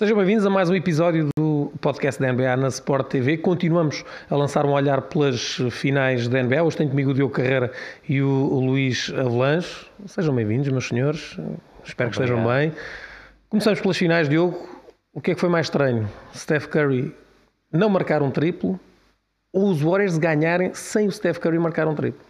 Sejam bem-vindos a mais um episódio do podcast da NBA na Sport TV. Continuamos a lançar um olhar pelas finais da NBA. Hoje tenho comigo o Diogo Carreira e o, Luís Avelange. Sejam bem-vindos, meus senhores. Espero que estejam bem. Começamos pelas finais, Diogo. O que é que foi mais estranho? Steph Curry não marcar um triplo ou os Warriors ganharem sem o Steph Curry marcar um triplo?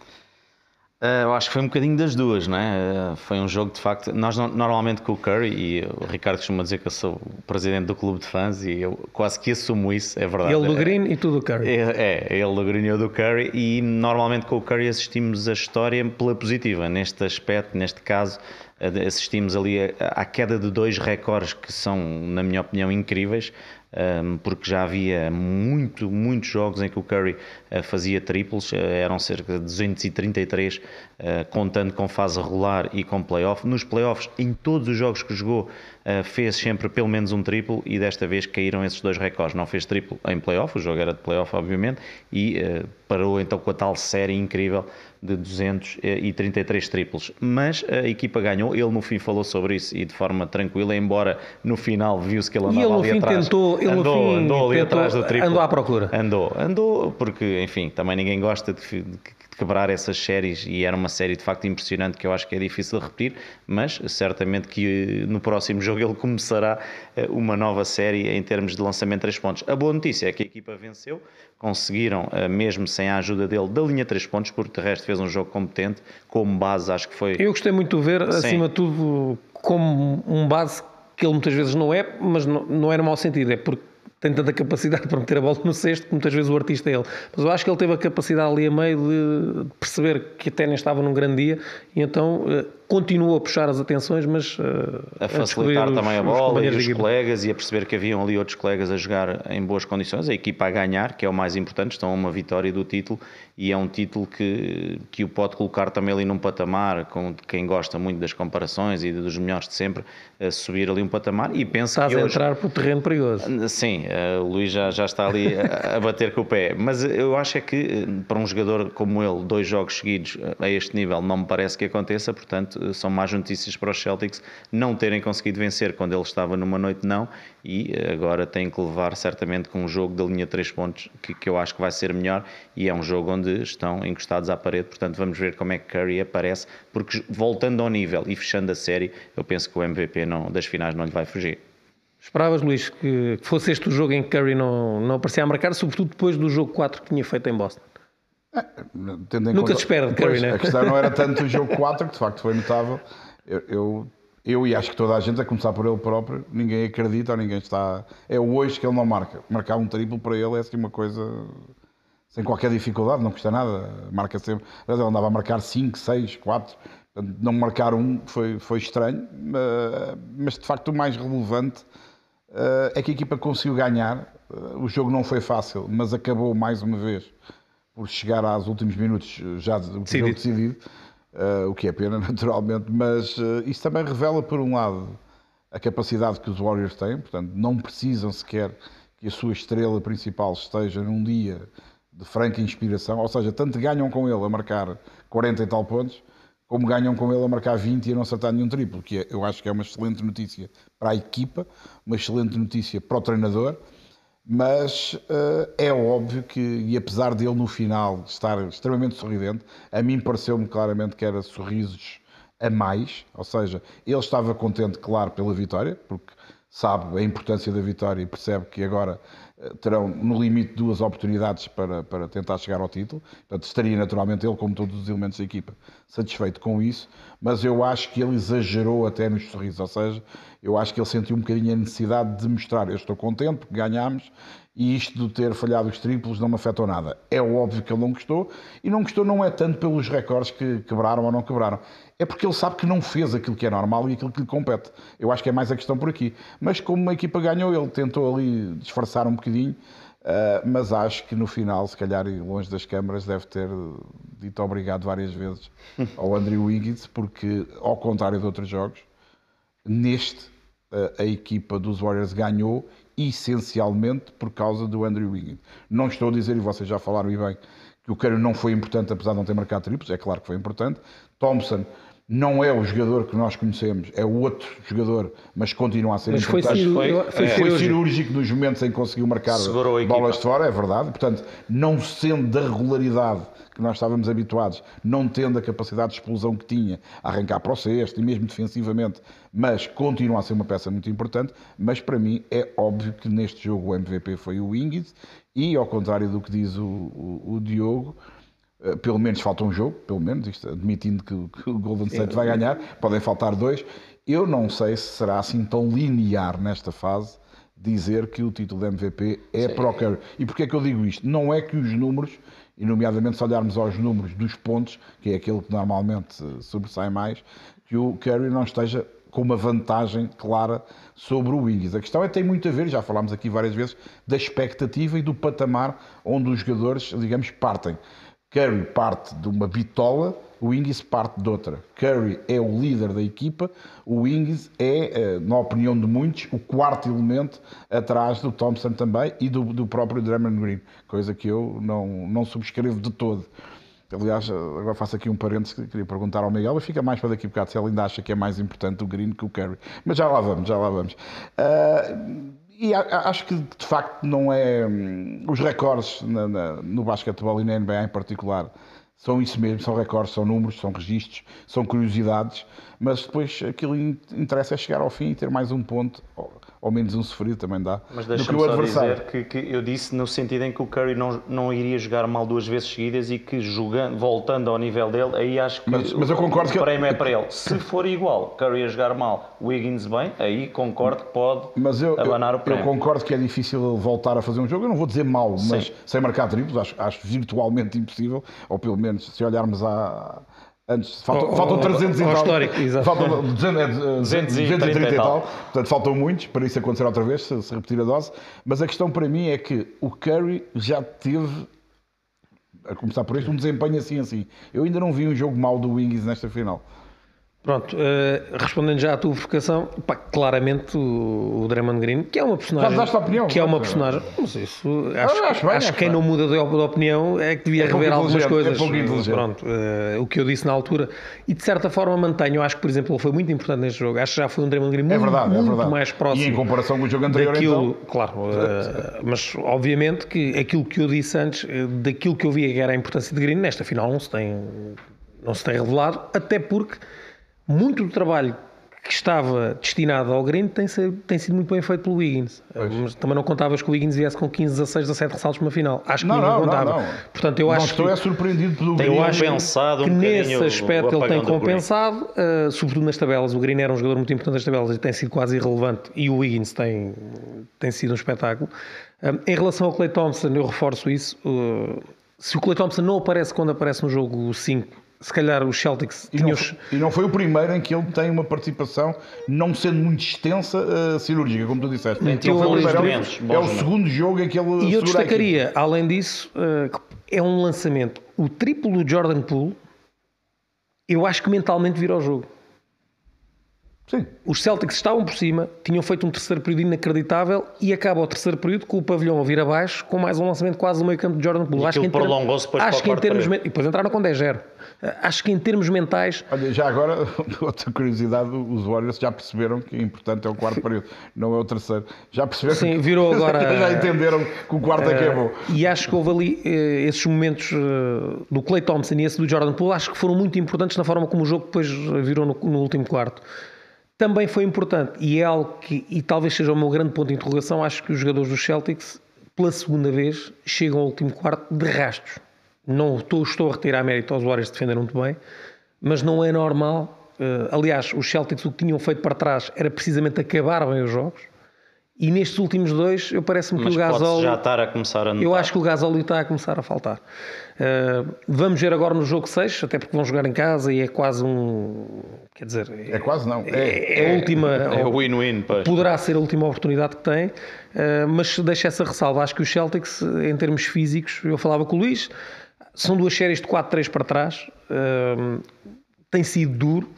Uh, eu acho que foi um bocadinho das duas, não é? Uh, foi um jogo de facto. Nós normalmente com o Curry, e o Ricardo costuma dizer que eu sou o presidente do clube de fãs e eu quase que assumo isso, é verdade. Ele do Green e tu do Curry. É, é, ele do Green e eu do Curry, e normalmente com o Curry assistimos a história pela positiva. Neste aspecto, neste caso, assistimos ali à queda de dois recordes que são, na minha opinião, incríveis porque já havia muito, muitos jogos em que o Curry ah, fazia triplos, ah, eram cerca de 233, ah, contando com fase regular e com playoff. Nos playoffs, em todos os jogos que jogou, fez sempre pelo menos um triplo e desta vez caíram esses dois recordes. Não fez triplo em playoff, o jogo era de playoff, obviamente, e parou então com a tal série incrível de 233 triplos. Mas a equipa ganhou, ele no fim falou sobre isso e de forma tranquila, embora no final viu-se que ele andava e ele ali fim atrás. Tentou, ele andou, fim andou ali tentou, atrás do triplo. Andou à procura. Andou, andou, porque enfim, também ninguém gosta de, de quebrar essas séries e era uma série de facto impressionante que eu acho que é difícil de repetir, mas certamente que no próximo jogo ele começará eh, uma nova série em termos de lançamento de 3 pontos. A boa notícia é que a equipa venceu, conseguiram, eh, mesmo sem a ajuda dele, da linha 3 pontos, porque de resto fez um jogo competente, como base acho que foi... Eu gostei muito de ver, Sim. acima de tudo, como um base que ele muitas vezes não é, mas não, não é no mau sentido, é porque tem tanta capacidade para meter a bola no cesto que muitas vezes o artista é ele. Mas eu acho que ele teve a capacidade ali a meio de perceber que até nem estava num grande dia e então eh, continua a puxar as atenções, mas uh, a facilitar a também os, a bola e os colegas e a perceber que haviam ali outros colegas a jogar em boas condições, a equipa a ganhar, que é o mais importante, estão a uma vitória do título e é um título que, que o pode colocar também ali num patamar, com quem gosta muito das comparações e dos melhores de sempre, a subir ali um patamar e penso Estás que a hoje... entrar para o terreno perigoso. Sim, uh, o Luís já, já está ali a, a bater com o pé, mas eu acho é que eh, para um jogador como ele, dois jogos seguidos a este nível não me parece que aconteça, portanto são más notícias para os Celtics não terem conseguido vencer. Quando ele estava numa noite não. E agora têm que levar certamente com um jogo da linha 3 pontos que, que eu acho que vai ser melhor. E é um jogo onde estão encostados à parede, portanto vamos ver como é que Curry aparece, porque voltando ao nível e fechando a série, eu penso que o MVP não, das finais não lhe vai fugir. Esperavas, Luís, que fosse este o jogo em que Curry não, não aparecia a marcar, sobretudo depois do jogo 4 que tinha feito em Boston? É, Nunca conta, te espera de Curry, né? A questão não era tanto o jogo 4, que de facto foi notável. Eu, eu, eu, e acho que toda a gente, a começar por ele próprio, ninguém acredita ou ninguém está. É hoje que ele não marca. Marcar um triplo para ele é assim uma coisa sem qualquer dificuldade, não custa nada. Marca sempre. Ele andava a marcar 5, 6, 4. Não marcar um foi, foi estranho, mas de facto o mais relevante eh, é que a equipa conseguiu ganhar. Eh, o jogo não foi fácil, mas acabou mais uma vez por chegar aos últimos minutos já o decidido, decidido uh, o que é pena naturalmente, mas uh, isso também revela por um lado a capacidade que os Warriors têm, portanto não precisam sequer que a sua estrela principal esteja num dia de franca inspiração, ou seja, tanto ganham com ele a marcar 40 e tal pontos, como ganham com ele a marcar 20 e a não acertar nenhum triplo, que é, eu acho que é uma excelente notícia para a equipa, uma excelente notícia para o treinador, mas uh, é óbvio que, e apesar dele no final estar extremamente sorridente, a mim pareceu-me claramente que era sorrisos a mais, ou seja, ele estava contente, claro, pela vitória, porque sabe a importância da vitória e percebe que agora terão no limite duas oportunidades para, para tentar chegar ao título. Portanto, estaria naturalmente ele, como todos os elementos da equipa, satisfeito com isso, mas eu acho que ele exagerou até nos sorrisos, ou seja, eu acho que ele sentiu um bocadinho a necessidade de mostrar: eu estou contente porque ganhámos e isto de ter falhado os triplos não me afetou nada. É óbvio que ele não gostou e não gostou não é tanto pelos recordes que quebraram ou não quebraram, é porque ele sabe que não fez aquilo que é normal e aquilo que lhe compete. Eu acho que é mais a questão por aqui. Mas como uma equipa ganhou, ele tentou ali disfarçar um bocadinho. Uh, mas acho que no final, se calhar longe das câmaras, deve ter dito obrigado várias vezes ao Andrew Wiggins, porque, ao contrário de outros jogos, neste a, a equipa dos Warriors ganhou essencialmente por causa do Andrew Wiggins. Não estou a dizer, e vocês já falaram e bem, que o Curry não foi importante apesar de não ter marcado triplos, é claro que foi importante. Thompson não é o jogador que nós conhecemos, é o outro jogador, mas continua a ser Mas foi, importante. cirúrgico, foi- foi Foi cirúrgico. cirúrgico nos momentos em que conseguiu marcar bolas de fora, é verdade. Portanto, não sendo da regularidade que nós estávamos habituados, não tendo a capacidade de explosão que tinha, a arrancar para o cesto e mesmo defensivamente, mas continua a ser uma peça muito importante. Mas para mim é óbvio que neste jogo o MVP foi o Ings e, ao contrário do que diz o, o- o Diogo, pelo menos falta um jogo, pelo menos, isto admitindo que, que o Golden State vai ganhar, podem faltar dois. Eu não sei se será assim tão linear nesta fase dizer que o título de MVP é para o Curry. E porquê é que eu digo isto? Não é que os números, e nomeadamente se olharmos aos números dos pontos, que é aquele que normalmente eh, sobressai mais, que o Curry não esteja com uma vantagem clara sobre o Wiggins. A questão é tem muito a ver, já falámos aqui várias vezes, da expectativa e do patamar onde os jogadores, digamos, partem. Curry parte de uma bitola, o Ings parte de outra. Curry é o líder da equipa, o Ings é, eh, na opinião de muitos, o quarto elemento atrás do Thompson também e do, do próprio Draymond Green, coisa que eu não, não subscrevo de todo. Aliás, agora faço aqui um parênteses que queria perguntar ao Miguel, mas fica mais para daqui a bocado se ele ainda acha que é mais importante o Green que o Curry. Mas já lá vamos, já lá vamos. Ah, e acho que de facto não é. hum, Os recordes na- na- no basquetebol e na NBA em particular são isso mesmo, são recordes, são números, são registros, são curiosidades, mas depois aquilo in- interessa é chegar ao fim e ter mais um ponto, ou, menos um sofrido também dá. Mas deixa-me o só adversário. dizer que, que eu disse no sentido em que o Curry não, não iria jogar mal duas vezes seguidas e que jogando, voltando ao nível dele, aí acho que Mas- mas eu o- concordo o que- prémio é para ele. Se for igual, Curry a jogar mal, Wiggins bem, aí concordo que pode Mas eu, eu, abanar o eu prémio. concordo que é difícil ele voltar a fazer um jogo. Eu não vou dizer mal, mas Sim. sem marcar triplos, acho, acho virtualmente impossível. Ou pelo menos, se olharmos a. Antes, faltam, faltam ao- 300 e ao tal. histórico, exato. Faltam 200, é, 230 e tal. tal. Portanto, faltam muitos para isso acontecer outra vez, se, se repetir a dose. Mas a questão para mim é que o Curry já teve, a começar por isto, um desempenho assim assim. Eu ainda não vi um jogo mau do Wings nesta final. Pronto, eh, respondendo já à tua provocação, pá, claramente o, o Draymond Green, que é uma personagem. A opinião, que é uma personagem. Mas isso, acho, acho bem, acho que quem bem. não muda de, op- de opinião é que devia É rever algumas é coisas. inteligente. Pronto, eh, o que eu disse na altura. E de certa forma mantenho, acho que, por exemplo, ele foi muito importante neste jogo. Acho que já foi um Draymond Green É muito, verdade, é muito verdade. mais próximo. E em comparação com o jogo anterior, daquilo, então. claro, eh, mas obviamente que aquilo que eu disse antes, daquilo que eu via que era a importância de Green, nesta final não se tem, não se tem revelado, até porque muito do trabalho que estava destinado ao Green tem, ser- tem sido muito bem feito pelo Wiggins. Mas também não contavas que o Wiggins viesse com 15, 16, 17 ressaltos numa final. Acho que Não, não, não, contava. não. Portanto, eu não acho estou que é surpreendido pelo Green. um acho compensado um que nesse aspecto ele tem compensado, uh, sobretudo nas tabelas. O Green era um jogador muito importante nas tabelas e tem sido quase irrelevante. E o Wiggins tem, tem sido um espetáculo. Um, em relação ao Clay Thompson, eu reforço isso. uh, se o Clay Thompson não aparece quando aparece no jogo 5, se calhar os Celtics E tinham. não, foi, e não foi o primeiro em que ele tem uma participação, não sendo muito extensa, uh, cirúrgica, como tu disseste. Meteu Não foi o primeiro, é o momentos. segundo jogo em que ele. E eu destacaria, além disso, uh, que é um lançamento. O triplo do Jordan Poole, eu acho que mentalmente vira ao jogo. Sim. Os Celtics estavam por cima, tinham feito um terceiro período inacreditável e acaba o terceiro período com o pavilhão a vir abaixo com mais um lançamento quase no meio campo de Jordan Poole. E Acho que em aquilo termos- prolongou-se depois acho para o que em termos E depois entraram com 10-0. Acho que em termos mentais, Olha, já agora, outra curiosidade, os Warriors já perceberam que o importante é o quarto período, não é o terceiro. Já perceberam Sim, que- virou agora- já entenderam que o quarto é que é bom. e acho que houve ali eh, esses momentos eh, do Clay Thompson e esse do Jordan Poole, acho que foram muito importantes na forma como o jogo depois virou no, no último quarto. Também foi importante e é algo que, e talvez seja o meu grande ponto de interrogação, acho que os jogadores dos Celtics, pela segunda vez, chegam ao último quarto de rastos. Não estou, estou a retirar mérito aos Warriors defenderam muito bem, mas não é normal. eh, aliás, os Celtics o que tinham feito para trás era precisamente acabar bem os jogos. E nestes últimos dois, eu parece-me que o Gasol. já estar a começar a notar. Eu acho que o Gasol está a começar a faltar. Uh, vamos ver agora no jogo 6, até porque vão jogar em casa e é quase um. Quer dizer, É quase não. É, é a última. É o win-win. Poderá ser a última oportunidade que tem, uh, mas deixa essa ressalva. Acho que os Celtics, em termos físicos, eu falava com o Luís, são duas séries de 4-3 para trás, uh, tem sido duro.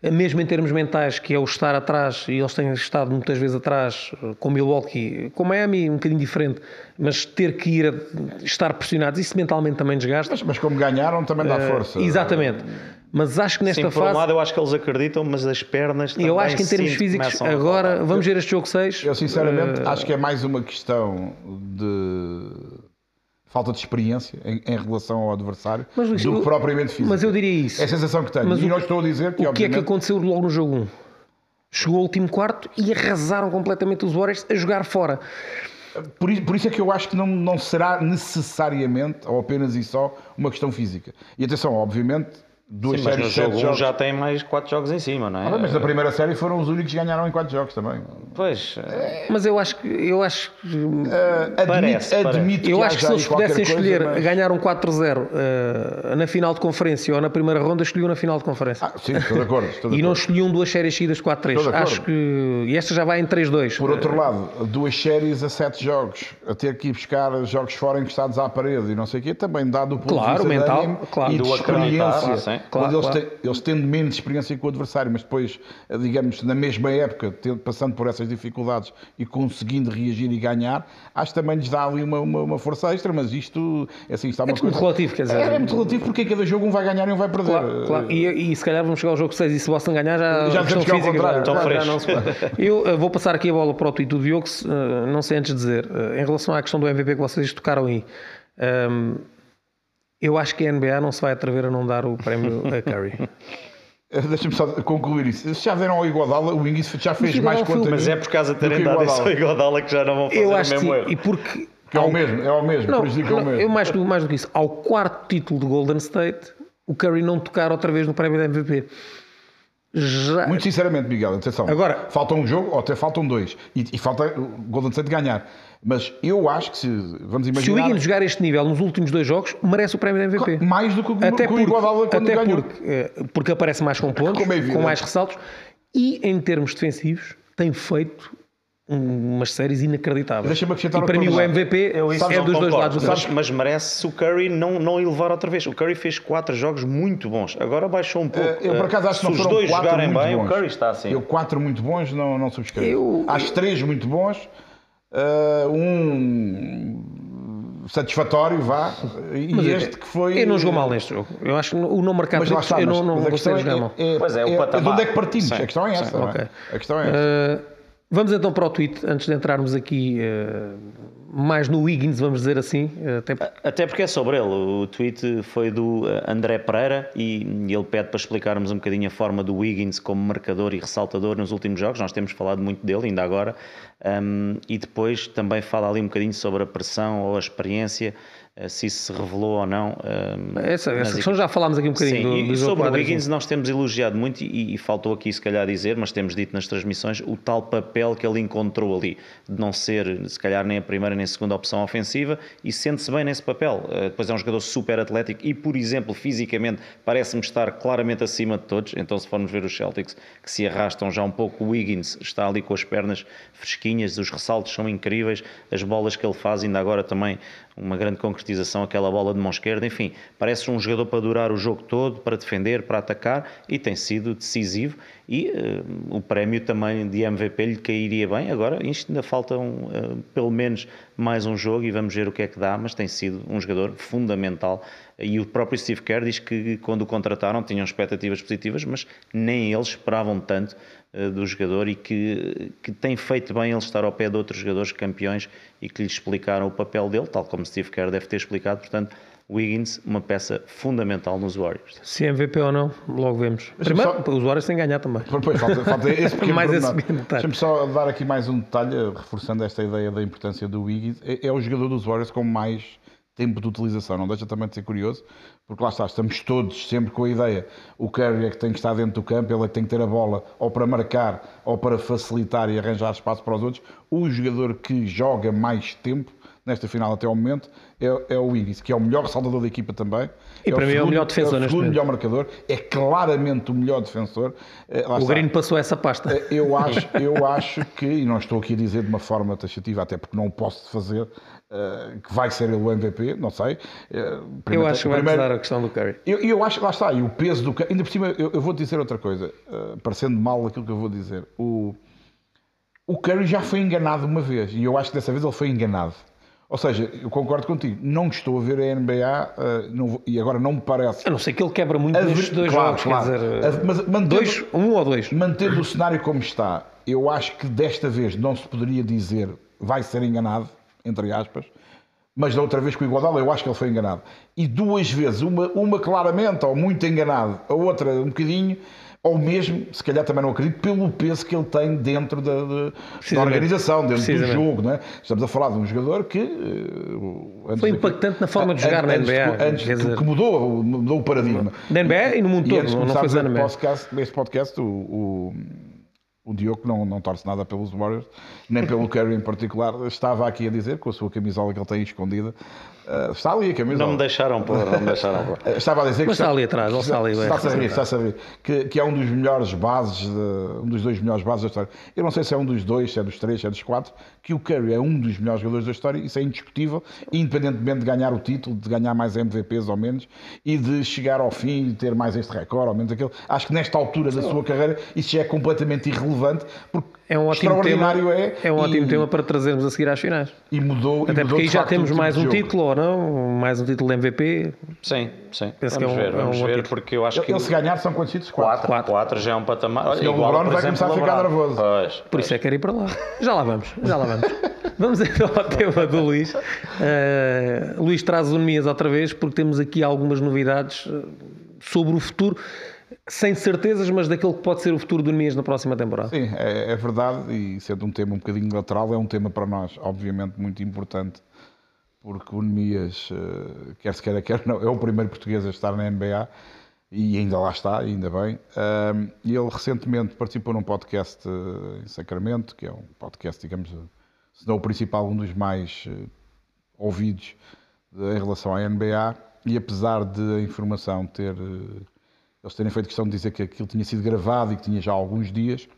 Mesmo em termos mentais, que é o estar atrás, e eles têm estado muitas vezes atrás, com Milwaukee, com Miami, um bocadinho diferente, mas ter que ir a estar pressionados, isso mentalmente também desgasta. mas, mas como ganharam, também dá força. Exatamente. Mas acho que nesta Sim, por fase. um lado eu acho que eles acreditam, mas as pernas também eu acho que em termos sinto físicos, agora vamos ver este jogo 6. Eu sinceramente acho que é mais uma questão de falta de experiência em, em relação ao adversário Mas, Luís, do que propriamente físico. Mas eu diria isso. É a sensação que tenho. Mas e o- não estou a dizer que, o que é que aconteceu logo no jogo 1? Chegou ao último quarto e arrasaram completamente os Warriors a jogar fora. Por isso, por isso é que eu acho que não, não será necessariamente, ou apenas e só, uma questão física. E atenção, obviamente, duas Sim, mas séries no de sete jogo 1 jogos. já tem mais 4 jogos em cima, não é? Ah, mas na primeira série foram os únicos que ganharam em quatro jogos também. Pois, eh, Mas eu acho que eu acho que Uh, admito, Parece, parece. admito eu que acho que se eles pudessem escolher mas- ganhar um 4-0 eh, na final de conferência ou na primeira ronda, escolhiam na final de conferência. Ah, sim, estou de acordo. Estou de e não acordo. escolhiam duas séries seguidas 4-3. Estou de acordo. Acho que. E esta já vai em 3-2. Por outro lado, duas séries a sete jogos, a ter que ir buscar jogos fora encostados à parede e não sei o quê, também dá do ponto Claro, de vista mental, claro. e Do de experiência. Claro, eles, claro. têm, eles tendo menos experiência que o adversário, mas depois, eh, digamos, na mesma época, tendo- passando por essas dificuldades e conseguindo reagir e ganhar, acho que também lhes dá ali uma, uma, uma força extra, mas isto, é assim, está uma tudo muito coisa... relativo, quer dizer. É, é muito relativo porque cada jogo um vai ganhar e um vai perder. Claro, claro. E, e se calhar vamos chegar ao jogo 6 e se Boston ganhar já, Já questão é física contrário, já, então já não se pode. Eu eh, vou passar aqui a bola para o do Diogo, se, eh, não sei antes de dizer, eh, em relação à questão do MVP que vocês tocaram aí, ehm, eu acho que a NBA não se vai atrever a não dar o prémio a Curry. Eh, Deixa-me só concluir isso. Se já deram ao Iguodala, o Wings já fez Mas mais Iguodala foi o- conta mas é por causa de do que terem dado isso ao Iguodala. Que já não vão fazer Eu o acho que mesmo erro. e porque... É o mesmo, é o mesmo, Não, prejudica o mesmo. eu mais do, mais do que isso, ao quarto título de Golden State, o Curry não tocar outra vez no prémio da MVP. Já, Muito sinceramente, Miguel, atenção. Agora- falta um jogo ou até faltam dois. E, e falta o Golden State ganhar. Mas eu acho que se vamos se o imaginar Higgins jogar este nível nos últimos dois jogos, merece o prémio da MVP. mais do que o, Até que o porque, Iguodala quando até ganhou. porque, eh, porque aparece mais com pontos, é com mais ressaltos e em termos defensivos tem feito um- umas séries inacreditáveis. Deixa-me acrescentar e para mim o. MVP Eu isso é não dos dois lados do mas, mas merece o Curry não, não elevar outra vez. O Curry fez 4 jogos muito bons, agora baixou um pouco. Eh, Eu por acaso acho que Se não os foram dois quatro jogarem muito bem, bons. o Curry está assim. Eu quatro muito bons não, não subscrevo. Eu- Acho três muito bons, eh, um satisfatório, vá, e Mas eu- este que foi... Ele não jogou mal neste jogo. Eu acho que o não marcar Mas lá triplos, está, eu mas, não, não mas a gostei questão de jogar mal. é, é, Pois é, o é, patamar. de onde é que partimos? Sim, a questão é essa. não é? ok. A questão é essa. Uh, vamos então para o tweet, antes de entrarmos aqui uh, mais no Wiggins, vamos dizer assim. uh, Até porque Até porque é sobre ele. O tweet foi do André Pereira e ele pede para explicarmos um bocadinho a forma do Wiggins como marcador e ressaltador nos últimos jogos. Nós temos falado muito dele ainda agora. Um, e depois também fala ali um bocadinho sobre a pressão ou a experiência, se isso se revelou ou não. um, essa, essa questão já falámos aqui um bocadinho Sim, do, e do sobre o. Wiggins nós temos elogiado muito e, e faltou aqui se calhar dizer, mas temos dito nas transmissões, o tal papel que ele encontrou ali, de não ser se calhar nem a primeira nem a segunda opção ofensiva e sente-se bem nesse papel. Uh, depois é um jogador super atlético e, por exemplo, fisicamente parece-me estar claramente acima de todos, então se formos ver os Celtics que se arrastam já um pouco, o Wiggins está ali com as pernas fresquinhas, os ressaltos são incríveis, as bolas que ele faz ainda agora também uma grande concretização, aquela bola de mão esquerda, enfim, parece um jogador para durar o jogo todo, para defender, para atacar e tem sido decisivo e uh, o prémio também de MVP lhe cairia bem. Agora, isto ainda falta uh, pelo menos mais um jogo e vamos ver o que é que dá, mas tem sido um jogador fundamental e o próprio Steve Kerr diz que quando o contrataram tinham expectativas positivas, mas nem eles esperavam tanto uh, do jogador e que, que tem feito bem ele estar ao pé de outros jogadores campeões e que lhe explicaram o papel dele, tal como Steve Kerr deve ter explicado, portanto Wiggins, uma peça fundamental nos Warriors. Se é MVP ou não, logo vemos. Primeiro, só- os Warriors têm que ganhar também. Pois, falta, falta esse pequeno Mais esse detalhe. Deixa-me só dar aqui mais um detalhe, reforçando esta ideia da importância do Wiggins. É, é o jogador dos Warriors com mais tempo de utilização. Não deixa também de ser curioso, porque lá está, estamos todos sempre com a ideia. O Curry é que tem que estar dentro do campo, ele é que tem que ter a bola ou para marcar ou para facilitar e arranjar espaço para os outros. O jogador que joga mais tempo nesta final até ao momento é, é o Wiggins, que é o melhor ressaltador da equipa também. E para mim é o segundo- melhor defensor é o segundo melhor marcador, é claramente o melhor defensor. Eh, lá O está. Green passou essa pasta. Eu acho, eu acho que, e não estou aqui a dizer de uma forma taxativa, até porque não o posso fazer, eh, que vai ser ele o MVP, não sei. Eh, Eu primeiro- acho que vai primeiro- pesar a questão do Curry. eu, eu acho, lá está, e o peso do. ca- Ainda por cima, eu, eu vou dizer outra coisa, eh, parecendo mal aquilo que eu vou dizer. O, o Curry já foi enganado uma vez, e eu acho que dessa vez ele foi enganado. Ou seja, eu concordo contigo, não estou a ver a NBA uh, não, e agora não me parece. A não ser que ele quebra muito nestes dois claro, jogos, claro. quer dizer, mas mantendo, dois, um ou dois. Mantendo o cenário como está, eu acho que desta vez não se poderia dizer vai ser enganado, entre aspas, mas da outra vez com o Iguodala eu acho que ele foi enganado. E duas vezes, uma, uma claramente ou muito enganado, a outra um bocadinho, ou mesmo, se calhar também não acredito, pelo peso que ele tem dentro da, de, da organização, dentro do jogo. Não é? Estamos a falar de um jogador que. Eh, Foi impactante na forma de jogar antes, na NBA. Antes, que, que, mudou, mudou o paradigma. Na NBA e no mundo todo, não foi este podcast, este podcast, o, o o Diogo não, não torce nada pelos Warriors, nem pelo Curry em particular, estava aqui a dizer, com a sua camisola que ele tem escondida, uh, está ali a camisola. Não me deixaram pôr, não me deixaram pôr. Eh, estava a dizer que... Mas está ali atrás, ele está ali. Está a saber, está a saber, que, que é um dos melhores bases, de, um dos dois melhores bases da história. Eu não sei se é um dos dois, se é dos três, se é dos quatro, que o Curry é um dos melhores jogadores da história, isso é indiscutível, independentemente de ganhar o título, de ganhar mais MVPs ou menos, e de chegar ao fim e ter mais este recorde ou menos aquele. Acho que nesta altura da sua carreira isso já é completamente irrelevante, porque é um ótimo tema, é, é um ótimo e, tema para trazermos a seguir às finais. E mudou. Até e mudou porque aí já temos mais um título ou não? Mais um título de MVP. Sim, sim. Penso vamos que é um, ver, vamos é um ver, porque eu acho que. Ele se ganhar são quantos títulos? Quatro. Quatro. Quatro já é um patamar. Olha, o LeBron vai começar a ficar nervoso. Pois, Por pois. isso é que quero ir para lá. Já lá vamos, já lá vamos. vamos então ao tema do Luís. Uh, Luís traz o Nemias outra vez, porque temos aqui algumas novidades eh, sobre o futuro sem certezas, mas daquele que pode ser o futuro do Nemias na próxima temporada. Sim, é, é, verdade, e sendo um tema um bocadinho lateral, é um tema para nós, obviamente, muito importante, porque o Nemias, eh, quer se queira, quer não, é o primeiro português a estar na NBA, e ainda lá está, ainda bem. E ele recentemente participou num podcast eh, em Sacramento, que é um podcast, digamos, se não o principal, um dos mais eh, ouvidos em relação à NBA, e apesar de a informação ter eles terem feito questão de dizer que aquilo tinha sido gravado e que tinha já alguns dias,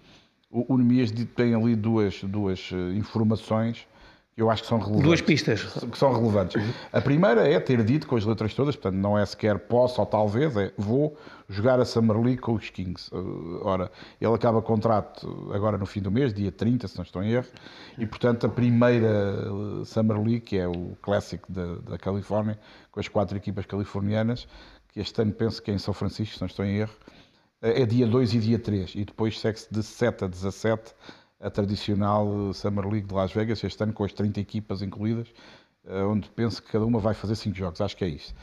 o, o Nemias tem ali duas, duas eh, informações que eu acho que são relevantes. Duas pistas. Que são relevantes. A primeira é ter dito com as letras todas, portanto não é sequer posso ou talvez, é vou jogar a Summer League com os Kings. Eh, ora, ele acaba contrato agora no fim do mês, dia 30, se não estou em erro, e portanto a primeira eh, Summer League, que é o Classic da, da Califórnia, com as quatro equipas californianas, que este ano penso que é em São Francisco, se não estou em erro, é dia 2 e dia 3, e depois segue-se de 7 a 17 a tradicional Summer League de Las Vegas, este ano com as 30 equipas incluídas, eh, onde penso que cada uma vai fazer 5 jogos, acho que é isso.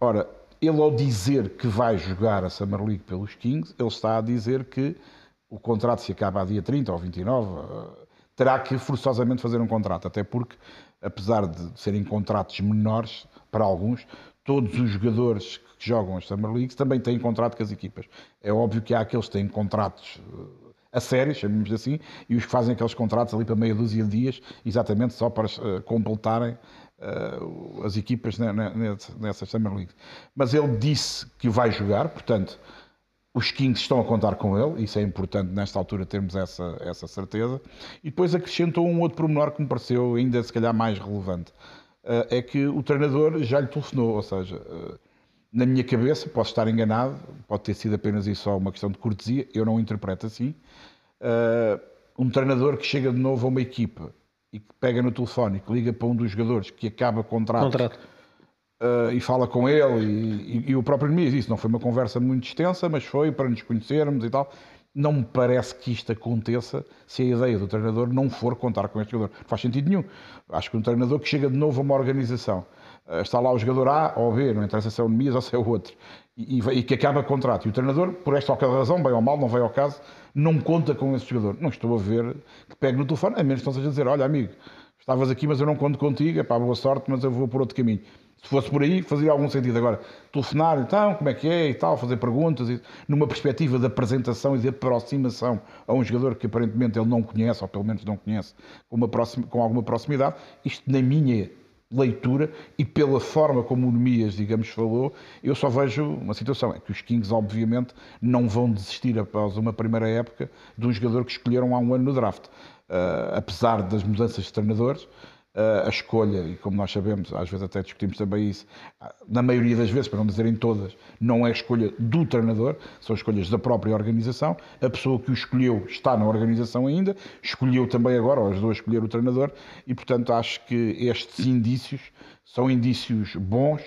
Ora, ele ao dizer que vai jogar a Summer League pelos Kings, ele está a dizer que o contrato se acaba a dia 30 ou 29, eh, terá que forçosamente fazer um contrato, até porque, apesar de serem contratos menores para alguns, todos os jogadores que jogam as Summer Leagues também têm contrato com as equipas. É óbvio que há aqueles que têm contratos eh, a sério, chamemos assim, e os que fazem aqueles contratos ali para meia dúzia de dias, exatamente só para uh, completarem uh, as equipas nessas Summer Leagues. Mas ele disse que vai jogar, portanto, os Kings estão a contar com ele, isso é importante nesta altura termos essa, essa certeza. E depois acrescentou um outro pormenor que me pareceu ainda se calhar mais relevante. Uh, é que o treinador já lhe telefonou, ou seja, na minha cabeça, posso estar enganado, pode ter sido apenas isso só uma questão de cortesia, eu não interpreto assim. Uh, um treinador que chega de novo a uma equipa e que pega no telefone e que liga para um dos jogadores que acaba contrato, contrato. Uh, e fala com ele, e, e, e o próprio me diz isso. Não foi uma conversa muito extensa, mas foi para nos conhecermos e tal. Não me parece que isto aconteça se a ideia do treinador não for contar com este jogador. Não faz sentido nenhum. Acho que um treinador que chega de novo a uma organização eh, está lá o jogador A ou B, não interessa se é o Nemias ou se é o outro, e, e, que acaba contrato. E o treinador, por esta ou aquela razão, bem ou mal, não veio ao caso, não conta com esse jogador. Não estou a ver que pegue no telefone, a menos que não seja dizer: Olha, amigo, estavas aqui, mas eu não conto contigo, é pá, boa sorte, mas eu vou por outro caminho. Se fosse por aí, fazia algum sentido. Agora, telefonar, então, como é que é e tal, fazer perguntas, e, numa perspectiva de apresentação e de aproximação a um jogador que aparentemente ele não conhece, ou pelo menos não conhece, com, uma próxima, com alguma proximidade, isto, na minha leitura e pela forma como o Nemias, digamos, falou, eu só vejo uma situação, é que os Kings obviamente não vão desistir após uma primeira época de um jogador que escolheram há um ano no draft. Uh, apesar das mudanças de treinadores, a escolha, e como nós sabemos, às vezes até discutimos também isso, na maioria das vezes, para não dizer em todas, não é escolha do treinador, são escolhas da própria organização. A pessoa que o escolheu está na organização ainda, escolheu também agora, ou ajudou a escolher o treinador, e portanto acho que estes indícios são indícios bons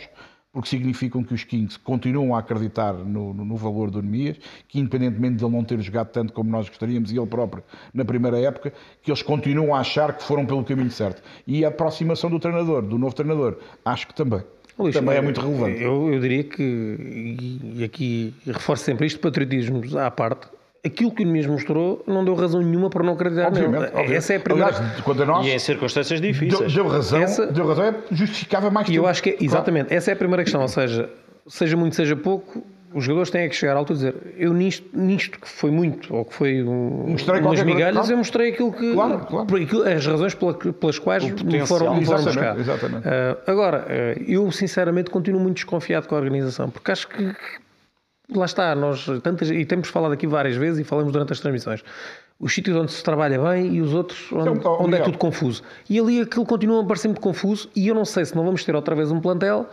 porque significam que os Kings continuam a acreditar no, no, no, valor do Nemias, que independentemente de ele não ter jogado tanto como nós gostaríamos, e ele próprio na primeira época, que eles continuam a achar que foram pelo caminho certo. E a aproximação do treinador, do novo treinador, acho que também. Luís, também é muito relevante. Eu, eu diria que, e aqui reforço sempre isto, patriotismo à parte, aquilo que o Nunes mostrou não deu razão nenhuma para não acreditar obviamente, nele. Obviamente. Essa é a primeira. Aliás, quando a nós, e em circunstâncias difíceis. Deu, deu razão, essa, deu razão é justificava mais E eu acho que, exatamente, claro. essa é a primeira questão. Ou seja, seja muito, seja pouco, os jogadores têm que chegar à altura e dizer eu nisto, nisto que foi muito, ou que foi um, umas migalhas, claro. eu mostrei aquilo que. Claro, claro. As razões pelas quais me foram, me foram buscar. Exatamente. Uh, agora, uh, eu sinceramente continuo muito desconfiado com a organização, porque acho que lá está, nós tantas, e temos falado aqui várias vezes e falamos durante as transmissões. Os sítios onde se trabalha bem e os outros onde, então, onde é tudo confuso. E ali aquilo continua a parecer muito confuso e eu não sei se não vamos ter outra vez um plantel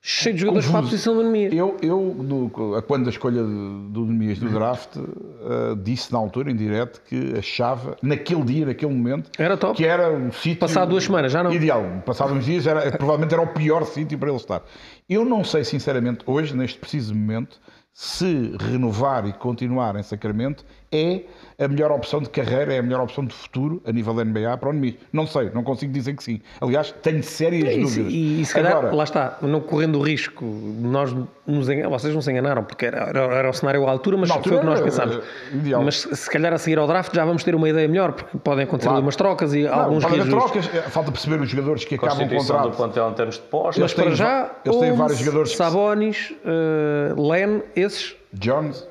cheio de jogadores para a posição do Nemias. Eu, eu do, quando a escolha do Nemias do draft, uh, disse na altura, em direto, que achava, naquele dia, naquele momento, era top. que era o sítio. Passado duas semanas, já não. Ideal. Passado uns dias, era, provavelmente era o pior sítio para ele estar. Eu não sei, sinceramente, hoje, neste preciso momento, se renovar e continuar em Sacramento é a melhor opção de carreira, é a melhor opção de futuro a nível da NBA para o Nemis. Não sei, não consigo dizer que sim. Aliás, tenho sérias é, dúvidas. E, e se calhar, Agora, lá está, não correndo o risco, nós nos, vocês não se enganaram, porque era, era, era o cenário à altura, mas altura, foi o que nós pensámos. Eh, mas se calhar a seguir ao draft já vamos ter uma ideia melhor, porque podem acontecer claro. umas trocas e não, alguns trocas, eh, falta perceber os jogadores que acabam o contrato. do plantel em termos de pós. Mas para já, eles têm vários jogadores. Sabonis, uh, Len, esses Jones.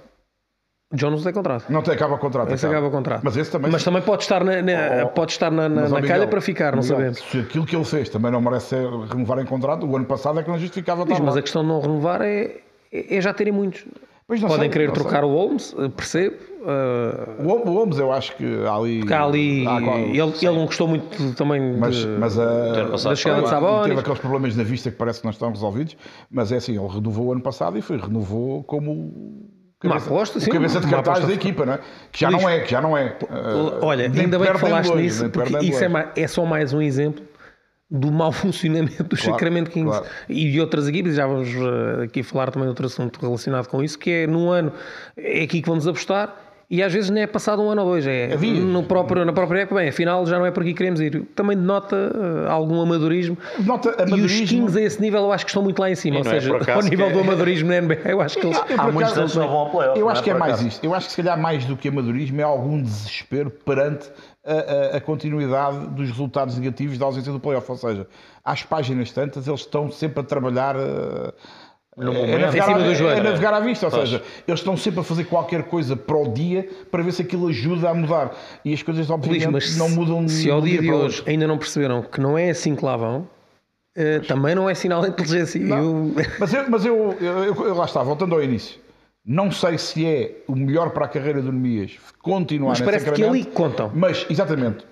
Jones não tem contrato. Não tem, acaba o contrato. Esse acaba o contrato. Mas esse também. Mas também pode estar na, na oh, pode estar na, na, na Miguel, calha para ficar, não Miguel, sabemos. Se aquilo que ele fez também não merece renovar em contrato, o ano passado é que não justificava Diz, Mas a questão de não renovar é, é já terem muitos. Podem sei, querer trocar sei. o Holmes, percebo. Uh... O Holmes, eu acho que ali. Porque ali. Ah, ele, ele não gostou muito também mas, de, mas a, da chegada de Sabonis. Teve aqueles problemas na vista que parece que não estão resolvidos. Mas é assim, ele renovou o ano passado e foi, renovou como Uma aposta, sim. O cabeça de cartaz da equipa, não é? Que já não é, que já não é. Uh, Olha, ainda bem que falaste nisso, porque isso é, mais, é, só mais um exemplo do mau funcionamento do claro, Sacramento Kings claro. e de outras equipes. Já vamos uh, aqui falar também de outro assunto relacionado com isso, que é num ano, é aqui que vamos apostar e às vezes nem é passado um ano ou dois, é no próprio, na própria época, bem, afinal já não é por aqui que queremos ir. Também denota uh, algum amadorismo. Nota amadorismo. E os Kings a esse nível eu acho que estão muito lá em cima, ou é seja, ao nível do é- amadorismo na NBA, eu acho que eles. Há, há muitos anos não vão ao playoff. Eu acho que é mais isto. Eu acho que se calhar mais do que amadorismo é algum desespero perante a, a, a, continuidade dos resultados negativos da ausência do playoff. Ou seja, às páginas tantas, eles estão sempre a trabalhar. Uh, no é, momento, é navegar, em cima é navegar à vista, ou pois. seja, eles estão sempre a fazer qualquer coisa para o dia para ver se aquilo ajuda a mudar. E as coisas, obviamente, Luís, não mudam Se ao dia, dia de hoje ainda não perceberam que não é assim que lá vão, uh, também não é sinal de inteligência. Eu... Mas, eu, mas eu, eu, eu, lá está, voltando ao início. Não sei se é o melhor para a carreira do Nemias continuar Mas parece que ali contam. Mas, exatamente,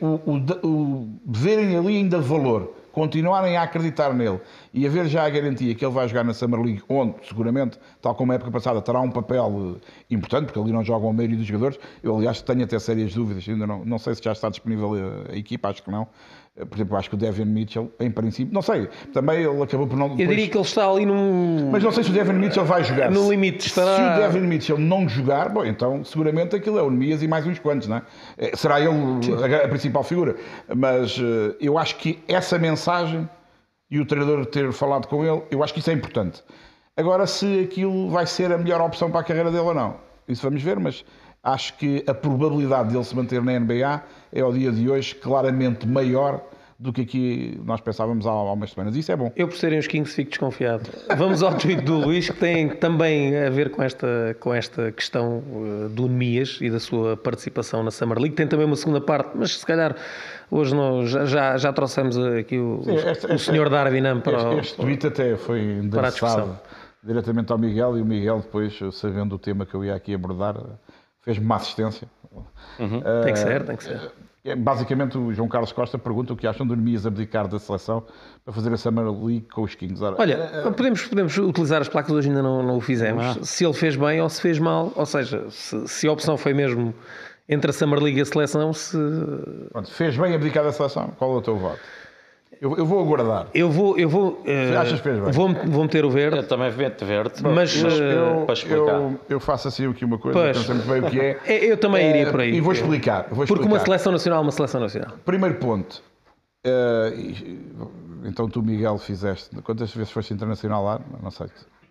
o, o, o, verem ali ainda valor continuarem a acreditar nele e haver já a garantia que ele vai jogar na Summer League, onde seguramente, tal como a época passada, terá um papel eh, importante, porque ali não jogam a maioria dos jogadores. Eu, aliás, tenho até sérias dúvidas, ainda não, não sei se já está disponível a, a equipa, acho que não. Eh, por exemplo, acho que o Devin Mitchell, em princípio, não sei, também ele acabou por não. Depois... Eu diria que ele está ali num. Mas não sei se o Devin Mitchell vai jogar. No limite estará. Se o Devin Mitchell não jogar, bom, então seguramente aquilo é o Nemias e mais uns quantos, não é? Eh, será ele a, a principal figura. Mas eu acho que essa mensagem e o treinador ter falado com ele, eu acho que isso é importante. Agora, se aquilo vai ser a melhor opção para a carreira dele ou não, isso vamos ver, mas acho que a probabilidade dele se manter na NBA é ao dia de hoje claramente maior do que aqui nós pensávamos há, há umas semanas. Isso é bom. Eu, por serem os Kings, fico desconfiado. Vamos ao tweet do Luís, que tem também a ver com esta, com esta questão uh, do Nemias e da sua participação na Summer League. Tem também uma segunda parte, mas se calhar hoje nós já, já trouxemos aqui o, Sim, este, o senhor Darwinam para este, este tweet até foi endereçado diretamente ao Miguel e o Miguel depois, sabendo o tema que eu ia aqui abordar, fez-me uma assistência. Uhum. Uh, tem que ser, tem que ser É, basicamente, o João Carlos Costa pergunta o que acham do Nemias abdicar da seleção para fazer a Summer League com os Kings. Ora, Olha, podemos, podemos utilizar as placas, hoje ainda não, não o fizemos. Ah. Se ele fez bem ou se fez mal, ou seja, se, se a opção foi mesmo entre a Summer League e a seleção, se pronto, fez bem abdicar da seleção? Qual é o teu voto? Eu, eu vou aguardar. eu vou, eu vou, eh, Achas que fez bem? vou, vou meter o verde, Eu também vento verde. mas eh, Eu, para explicar. eu, eu faço assim aqui uma coisa, Pois. não sei muito bem o que é. eh, eu também iria Eh, por aí. E vou explicar. Vou Porque uma explicar. seleção nacional é uma seleção nacional. Primeiro ponto. eh, e- então tu, Miguel, fizeste. Quantas vezes foste internacional lá? Não sei.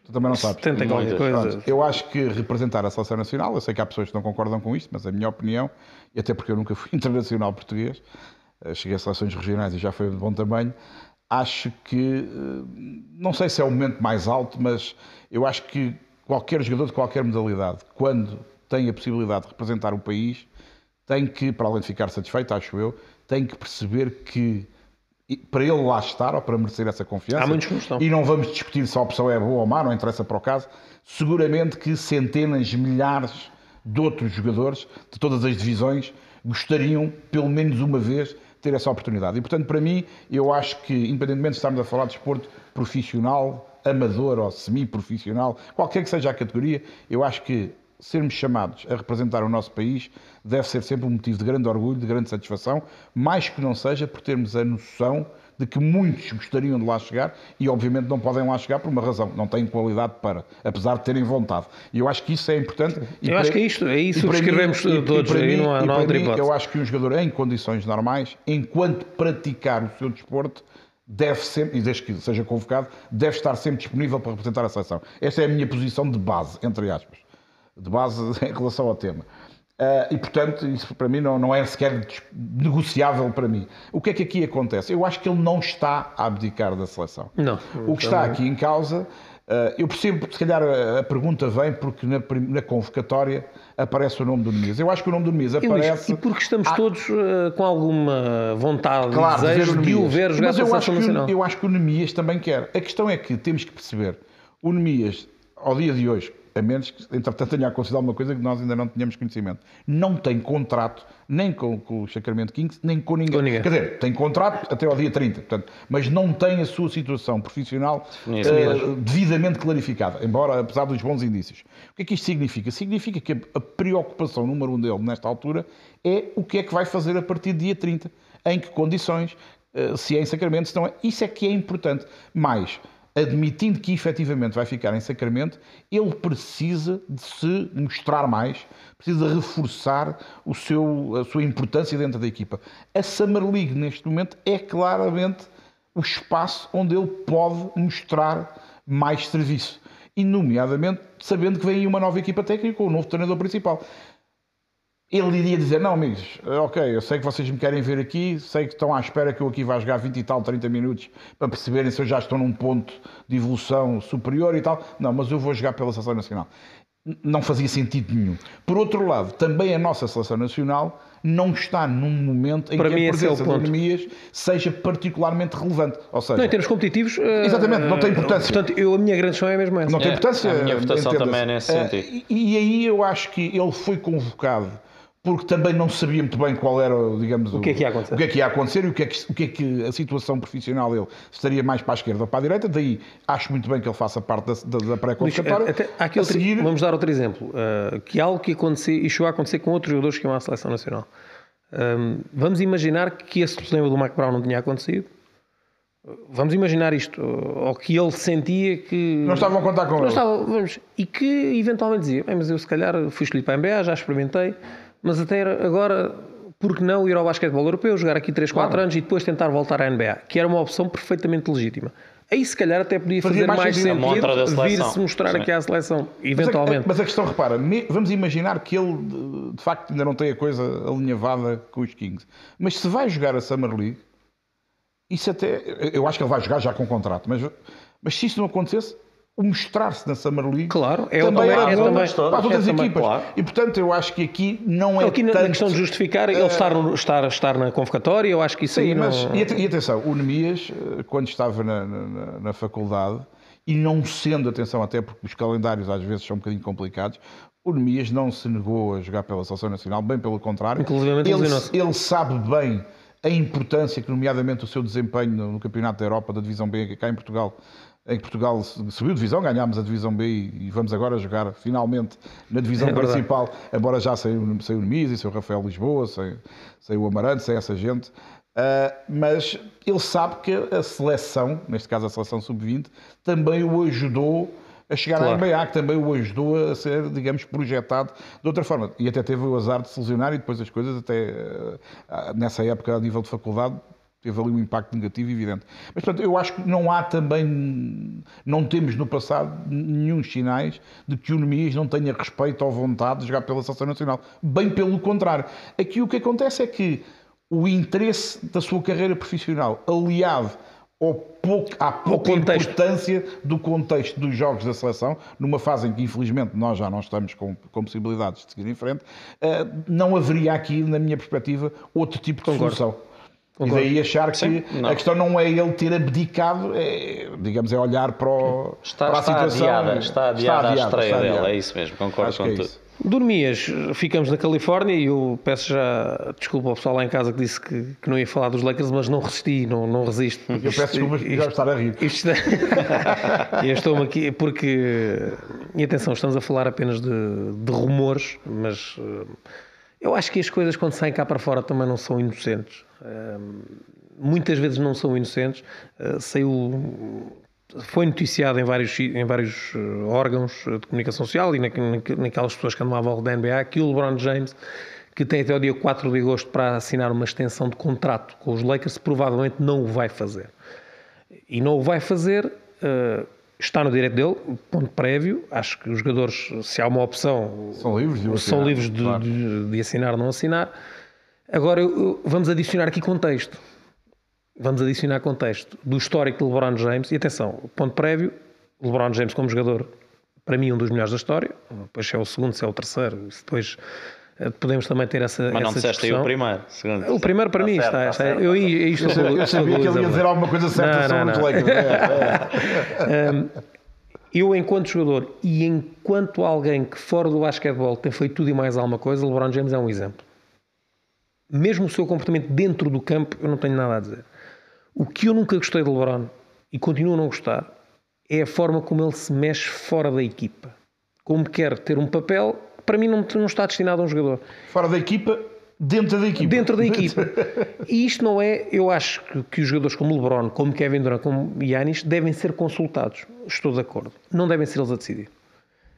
Tu também não sabes. 70 e qualquer coisa. Eu acho que representar a seleção nacional, eu sei que há pessoas que não concordam com isto, mas a minha opinião, e até porque eu nunca fui internacional português, eh, cheguei a seleções regionais e já foi de bom tamanho, acho que, eh, não sei se é o momento mais alto, mas eu acho que qualquer jogador de qualquer modalidade, quando tem a possibilidade de representar o país, tem que, para além de ficar satisfeito, acho eu, tem que perceber que para ele lá estar ou para merecer essa confiança. Há muitos que estão. E não vamos discutir se a opção é boa ou má, não interessa para o caso. Seguramente que centenas, milhares de outros jogadores de todas as divisões gostariam, pelo menos uma vez, ter essa oportunidade. E, portanto, para mim, eu acho que, independentemente de estarmos a falar de esporte profissional, amador ou semi-profissional, qualquer que seja a categoria, eu acho que sermos chamados a representar o nosso país deve ser sempre um motivo de grande orgulho, de grande satisfação, mais que não seja por termos a noção de que muitos gostariam de lá chegar e obviamente não podem lá chegar por uma razão, não têm qualidade para, apesar de terem vontade. E eu acho que isso é importante. E Eu para- acho que é isto, é isso que escrevemos mim- todos, para aí mim- não há- não há para outra mim, hipótese. Eu acho que um jogador em condições normais, enquanto praticar o seu desporto, deve sempre, e desde que seja convocado, deve estar sempre disponível para representar a seleção. Esta é a minha posição de base, entre aspas. De base em relação ao tema. Ah, e, portanto, isso para mim não, não é sequer negociável para mim. O que é que aqui acontece? Eu acho que ele não está a abdicar da seleção. Não. O que está aqui em causa, ah, eu percebo se calhar a, a pergunta vem porque na, na convocatória aparece o nome do Nemias. Eu acho que o nome do Luís, aparece. e porque estamos todos eh, com alguma vontade Claro, de ver desejo o de o ver jogar Mas eu acho, que, eu acho que o Nemias também quer. A questão é que temos que perceber, o Nemias, ao dia de hoje, a menos que, entretanto, tenha acontecido alguma coisa que nós ainda não tínhamos conhecimento, não tem contrato nem com, com o Sacramento Kings, nem com ninguém. Com ninguém. Quer dizer, tem contrato até ao dia 30, portanto, mas não tem a sua situação profissional eh, devidamente clarificada, embora apesar dos bons indícios. O que é que isto significa? Significa que a- preocupação número um dele nesta altura é o que é que vai fazer a partir do dia 30, em que condições, eh, se é em Sacramento, se não é. Isso é que é importante. Mais, admitindo que efetivamente vai ficar em Sacramento, ele precisa de se mostrar mais, precisa reforçar o seu, a sua importância dentro da equipa. A Summer League, neste momento, é claramente o espaço onde ele pode mostrar mais serviço. E, nomeadamente, sabendo que vem aí uma nova equipa técnica com o novo treinador principal. Ele iria dizer: Não, amigos, ok, eu sei que vocês me querem ver aqui, sei que estão à espera que eu aqui vá jogar 20 e tal, 30 minutos para perceberem se eu já estou num ponto de evolução superior e tal. Não, mas eu vou jogar pela Seleção Nacional. Não fazia sentido nenhum. Por outro lado, também a nossa Seleção Nacional não está num momento em Para que mim a é presença de ponto. Nemias seja particularmente relevante. Ou seja, Não, em termos competitivos. eh, Exatamente, não tem importância. Portanto, eu, a minha grande questão é mesmo essa. não tem É, importância. a minha votação também é nesse Eh, sentido. E, e aí eu acho que ele foi convocado porque também não sabia muito bem qual era, digamos, o que é que ia acontecer. o que é que ia acontecer e o que é que, o que, é que a situação profissional dele estaria mais para a esquerda ou para a direita. Daí acho muito bem que ele faça parte da, da, pré-convocatória. A seguir, Vamos dar outro exemplo. eh, que é algo que aconteceu e chegou a acontecer com outros jogadores que iam à seleção nacional. Ahm, vamos imaginar que esse problema do Mac Brown não tinha acontecido. Vamos imaginar isto. Ou que ele sentia que. não estavam a contar com Não ele. estava, vamos, e que eventualmente dizia: "Bem, mas eu se calhar fui escolhido para a NBA, já experimentei, mas até agora, por que não ir ao basquetebol europeu, jogar aqui 3, 4 Claro. anos e depois tentar voltar à NBA? Que era uma opção perfeitamente legítima. Aí se calhar até podia Fazia fazer mais mais, sentido. Vir-se mostrar Sim. aqui à seleção, Mas a- eventualmente. Mas a questão, repara, me- vamos imaginar que ele de- de facto ainda não tem a coisa alinhavada com os Kings. Mas se vai jogar a Summer League, isso até. Eu acho que ele vai jogar já com contrato, mas, mas se isso não acontecesse, o mostrar-se na Summer League Claro, é também é bom também- para as outras é equipas. claro. E portanto eu acho que aqui não é. Aqui na, na tanto- questão de justificar ele estar, estar, estar na convocatória, eu acho que isso Sim, aí mas não... e, at- e atenção, o Nemias, eh, quando estava na, na- na faculdade, e não sendo, atenção, até porque os calendários às vezes são um bocadinho complicados, o Nemias não se negou a jogar pela Seleção Nacional, bem pelo contrário. Inclusivamente ele, ele sabe bem a importância que, nomeadamente, o seu desempenho no, no Campeonato da Europa, da Divisão B, cá em Portugal, em Portugal subiu divisão, ganhámos a Divisão B e, vamos agora jogar finalmente na Divisão É. Principal, embora já saiu, saiu o Nemias, saiu o Rafael Lisboa, saiu, saiu o Amarante, saiu essa gente. Ah, mas ele sabe que a seleção, neste caso a seleção sub-20, também o ajudou a chegar Claro. à NBA, que também o ajudou a ser, digamos, projetado de outra forma. E até teve o azar de se lesionar e depois as coisas, até ah, nessa época, a nível de faculdade, teve ali um impacto negativo evidente. Mas, portanto, eu acho que não há também, não temos no passado nenhum sinais de que o Nemias não tenha respeito ou vontade de jogar pela Seleção Nacional. Bem pelo contrário. Aqui o que acontece é que o interesse da sua carreira profissional, aliado ao pouco, à pouca importância do contexto dos jogos da seleção, numa fase em que infelizmente nós já não estamos com, com possibilidades de seguir em frente, eh, não haveria aqui, na minha perspectiva, outro tipo de Concordo. solução. Concordo. E daí achar que Sim, a questão não é ele ter abdicado, é, digamos, é olhar para, o, Está, para a está situação. adiada, está adiada a estreia está dele, adiada. é isso mesmo, concordo Acho com é tudo. isso. Dormias, ficamos na Califórnia e eu peço já desculpa ao pessoal lá em casa que disse que, que não ia falar dos Lakers, mas não resisti, não, não resisto. Eu peço desculpas por já estar a rir. Isto eu estou-me aqui porque, e atenção, estamos a falar apenas de, de rumores, mas eh, eu acho que as coisas quando saem cá para fora também não são inocentes. Muitas vezes não são inocentes. Eh, Saiu, foi noticiado em vários, em vários eh, órgãos de comunicação social e na- na- naquelas pessoas que andam à volta da NBA que o LeBron James, que tem até o dia 4 de agosto para assinar uma extensão de contrato com os Lakers, provavelmente não o vai fazer e não o vai fazer, eh, está no direito dele, ponto prévio. Acho que os jogadores, se há uma opção, São livres de são assinar, livres de, claro. de- de assinar ou não assinar. Agora, eu- vamos adicionar aqui contexto. Vamos adicionar contexto do histórico de LeBron James. E atenção, ponto prévio: LeBron James, como jogador, para mim, um dos melhores da história. Depois, se é o segundo, se é o terceiro, isso depois podemos também ter essa. Mas não essa disseste aí discussão. o primeiro. Segundo. O primeiro para Tá mim certo, está. tá está- certo, eu, tá eu, sabia, eu que ele ia dizer alguma coisa certa Não, não, sobre os não. Lakers. É, é. Eu, enquanto jogador e enquanto alguém que fora do basquetebol tem feito tudo e mais alguma coisa, LeBron James é um exemplo. Mesmo o seu comportamento dentro do campo, eu não tenho nada a dizer. O que eu nunca gostei de LeBron e continuo a não gostar é a forma como ele se mexe fora da equipa. Como quer ter um papel, para mim não, não está destinado a um jogador. Fora da equipa, dentro da equipa. Dentro da equipa. E isto não é, eu acho que, que os jogadores como LeBron, como Kevin Durant, como Yanis, devem ser consultados. Estou de acordo. Não devem ser eles a decidir.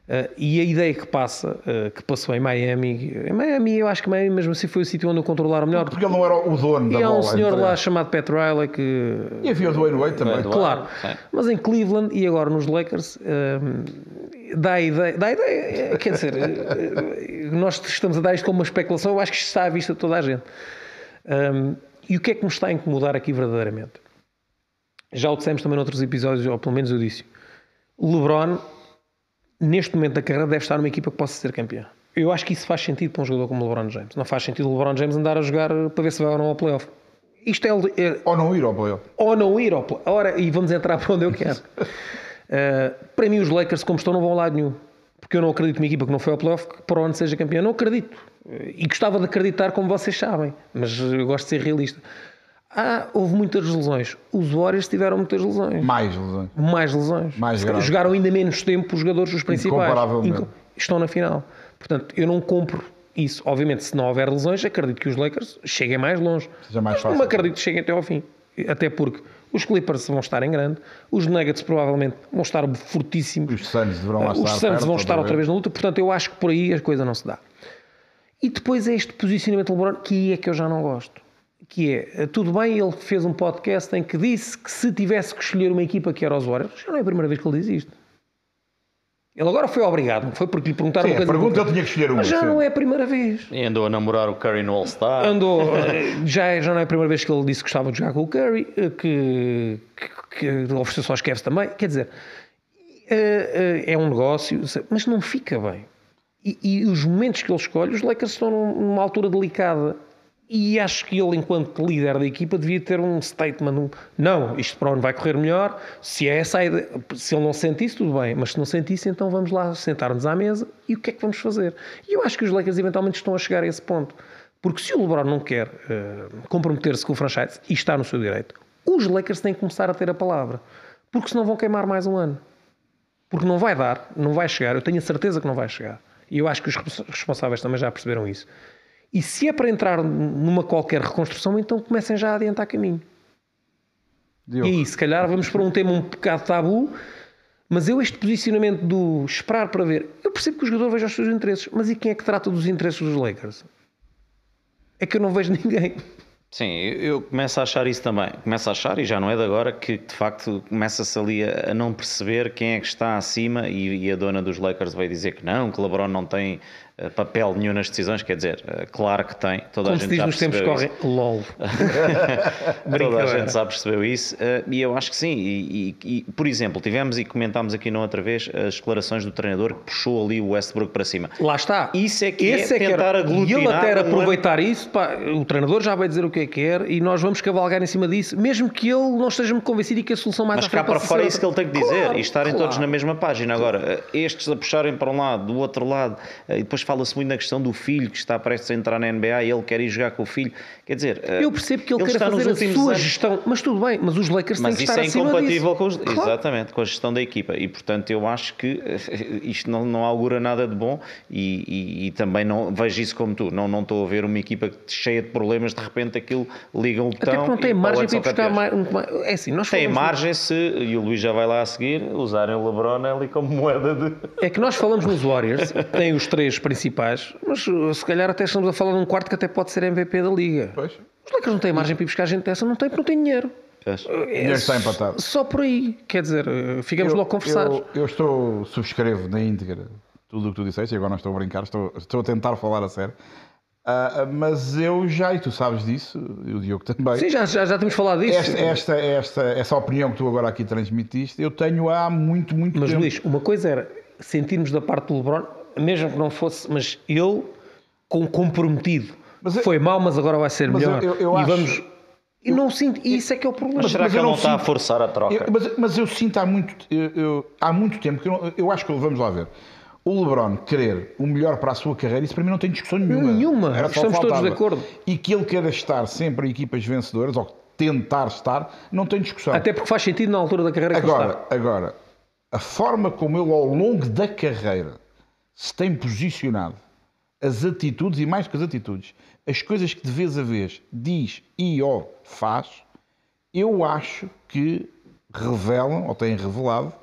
Uh, e a ideia que passa, uh, que passou em Miami, em Miami eu acho que Miami mesmo assim foi o sítio onde o controlaram melhor. Porque ele não era o dono da E há bola. um senhor lá chamado Pat Riley que E havia o Dwayne Wade também. Claro, Sim. mas em Cleveland e agora nos Lakers hum, dá a ideia, dá a ideia, quer dizer, eh, nós estamos a dar isto como uma especulação, eu acho que isto está à vista de toda a gente. Hum, e o que é que me está a incomodar aqui verdadeiramente? Já o dissemos também noutros episódios, ou pelo menos eu disse. LeBron, neste momento da carreira, deve estar numa equipa que possa ser campeã. Eu acho que isso faz sentido para um jogador como o LeBron James. Não faz sentido o LeBron James andar a jogar para ver se vai ou não ao playoff. Isto é, é, Ou não ir ao playoff. ou não ir ao play. Ora, e vamos entrar para onde eu quero. Uh, para mim, os Lakers, como estão, não vão a lado nenhum. Porque eu não acredito numa equipa que não foi ao playoff que para onde seja campeã. Não acredito. E gostava de acreditar, como vocês sabem. Mas eu gosto de ser realista. Ah, houve muitas lesões. Os Warriors tiveram muitas lesões. Mais lesões. Mais lesões. Mais. Jogaram ainda menos tempo os jogadores, os principais. Inco- Estão na final. Portanto, eu não compro isso. Obviamente, se não houver lesões, acredito que os Lakers cheguem mais longe. Seja mais Mas fácil. não acredito que cheguem até ao fim. Até porque os Clippers vão estar em grande, os Nuggets provavelmente vão estar fortíssimos. Os Suns deverão lá Os estar. Suns vão estar outra vez na luta, portanto eu acho que por aí a coisa não se dá. E depois é este posicionamento de LeBron que é que eu já não gosto. Que é, tudo bem, ele fez um podcast em que disse que se tivesse que escolher uma equipa que era os Warriors, já não é a primeira vez que ele diz isto. Ele agora foi obrigado, não foi porque lhe perguntaram Sim, uma a coisa. pergunta ele tinha que escolher uma. Mas já sim. não é a primeira vez. E andou a namorar o Curry no All-Star. Andou, eh, já, é- já não é a primeira vez que ele disse que gostava de jogar com o Curry, eh, que, que, que ofereceu só aos Cavs também. Quer dizer, eh, é um negócio, mas não fica bem. E, e os momentos que ele escolhe, os Lakers estão num- numa altura delicada. E acho que ele, enquanto líder da equipa, devia ter um statement: um, não, isto para onde vai correr melhor. Se é essa ideia, se ele não sente isso, tudo bem, mas se não sente isso, então vamos lá sentar-nos à mesa e o que é que vamos fazer? E eu acho que os Lakers eventualmente estão a chegar a esse ponto. Porque se o LeBron não quer uh, comprometer-se com o franchise e está no seu direito, os Lakers têm que começar a ter a palavra. Porque senão vão queimar mais um ano. Porque não vai dar, não vai chegar. Eu tenho a certeza que não vai chegar. E eu acho que os responsáveis também já perceberam isso. E se é para entrar numa qualquer reconstrução, então comecem já a adiantar caminho. Diogo. E aí, se calhar vamos para um tema um bocado tabu, mas eu este posicionamento do esperar para ver, eu percebo que o jogador veja os seus interesses, mas e quem é que trata dos interesses dos Lakers? É que eu não vejo ninguém. Sim, eu começo a achar isso também. Começo a achar, e já não é de agora, que de facto começa-se ali a, não perceber quem é que está acima e, e, a dona dos Lakers vai dizer que não, que LeBron não tem papel nenhum nas decisões, quer dizer, eh, claro que tem, toda Como a gente já nos tempos correm, lol. toda a gente já percebeu isso eh, e eu acho que sim. E, e, e, por exemplo, tivemos e comentámos aqui na outra vez as declarações do treinador que puxou ali o Westbrook para cima. Lá está. Isso é que Esse é, é tentar que aglutinar. E ele até aproveitar isso, pá, o treinador já vai dizer o que é que quer e nós vamos cavalgar em cima disso, mesmo que ele não esteja muito convencido e que a solução mais Mas cá para fora é isso que ele tem que dizer claro, e estarem claro. todos na mesma página. Agora, estes a puxarem para um lado, do outro lado, e depois fala-se muito na questão do filho que está prestes a entrar na NBA e ele quer ir jogar com o filho. Quer dizer, eh, eu percebo que ele, ele quer fazer a sua anos. gestão, mas tudo bem, mas os Lakers mas têm que estar acima Mas isso é incompatível com, os, claro. exatamente, com a gestão da equipa e portanto eu acho que eh, isto não, não augura nada de bom e, e, e, também não vejo isso como tu, não, não estou a ver uma equipa cheia de problemas, de repente aquilo liga um botão Até não tem margem para ir buscar mais, é assim, nós Tem margem se, e o Luís já vai lá a seguir, usarem o LeBron ali como moeda de... É que nós falamos nos Warriors, tem os três principais, mas se calhar até estamos a falar de um quarto que até pode ser MVP da Liga. Pois. Os Lakers não têm margem para ir buscar gente dessa, não tem porque não tem dinheiro. O dinheiro está empatado. Só por aí, quer dizer, eh, ficamos eu, logo conversados. Eu, eu, estou, subscrevo na íntegra tudo o que tu disseste, e agora não estou a brincar, estou, estou a tentar falar a sério. Uh, mas eu já, e tu sabes disso, e o Diogo também. Sim, já, já, já temos falado disso. Esta, esta, esta, essa opinião que tu agora aqui transmitiste, eu tenho há muito, muito mas, tempo. Mas Luís, uma coisa era sentirmos da parte do LeBron, mesmo que não fosse, mas ele com comprometido. Mas eu, Foi mal, mas agora vai ser melhor. Eu, eu, e acho, vamos. E não sinto, e isso é que é o problema. Mas será mas que ele não, não está a forçar a troca? mas, mas eu sinto há muito, há muito tempo que eu, acho que vamos lá ver. O LeBron querer o melhor para a sua carreira, isso para mim não tem discussão nenhuma. Nenhuma, Era estamos todos de acordo. E que ele queira estar sempre em equipas vencedoras, ou tentar estar, não tem discussão. Até porque faz sentido na altura da carreira agora, que ele está. Agora, a forma como ele ao longo da carreira se tem posicionado as atitudes, e mais que as atitudes, as coisas que de vez a vez diz e ou faz, eu acho que revelam, ou têm revelado,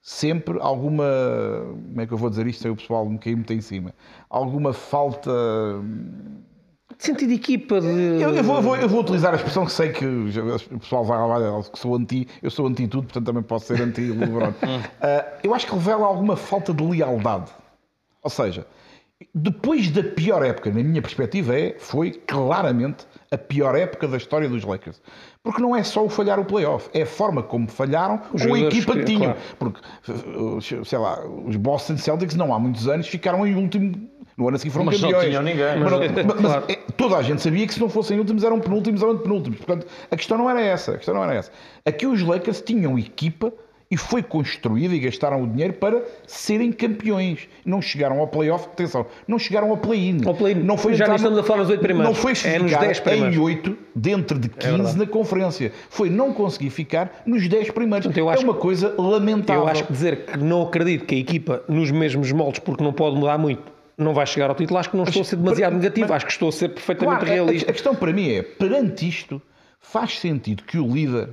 sempre alguma. Como é que eu vou dizer isto sem o pessoal me cair muito em cima? Alguma falta. De sentido de equipa de... Eu, eu, vou, eu, vou, eu, vou, utilizar a expressão que sei que o pessoal vai lá, que sou anti, eu sou anti tudo, portanto também posso ser anti LeBron. uh, eu acho que revela alguma falta de lealdade. Ou seja, depois da pior época, na minha perspectiva, é, foi claramente a pior época da história dos Lakers. Porque não é só o falhar o playoff, é a forma como falharam os com a equipa que, que tinham. Claro. Porque, sei lá, os Boston Celtics não há muitos anos ficaram em último. No ano a seguir foram mas campeões. Não tinham ninguém. Mas, mas, mas claro. é, toda a gente sabia que se não fossem últimos eram penúltimos ou antepenúltimos. Portanto, a questão não era essa. A questão não era essa. Aqui os Lakers tinham equipa e foi construída e gastaram o dinheiro para serem campeões. Não chegaram ao playoff, atenção, não chegaram ao play-in. Play não foi já estamos a falar nos 8 primeiros. Não foi é nos 10 primeiros. em 8 dentro de 15 é na conferência. Foi não conseguir ficar nos 10 primeiros. Portanto, é uma coisa lamentável. Eu acho que dizer que não acredito que a equipa nos mesmos moldes, porque não pode mudar muito, não vai chegar ao título, acho que não estou a ser demasiado mas, negativo, mas, acho que estou a ser perfeitamente claro, realista. A, a questão para mim é, perante isto, faz sentido que o líder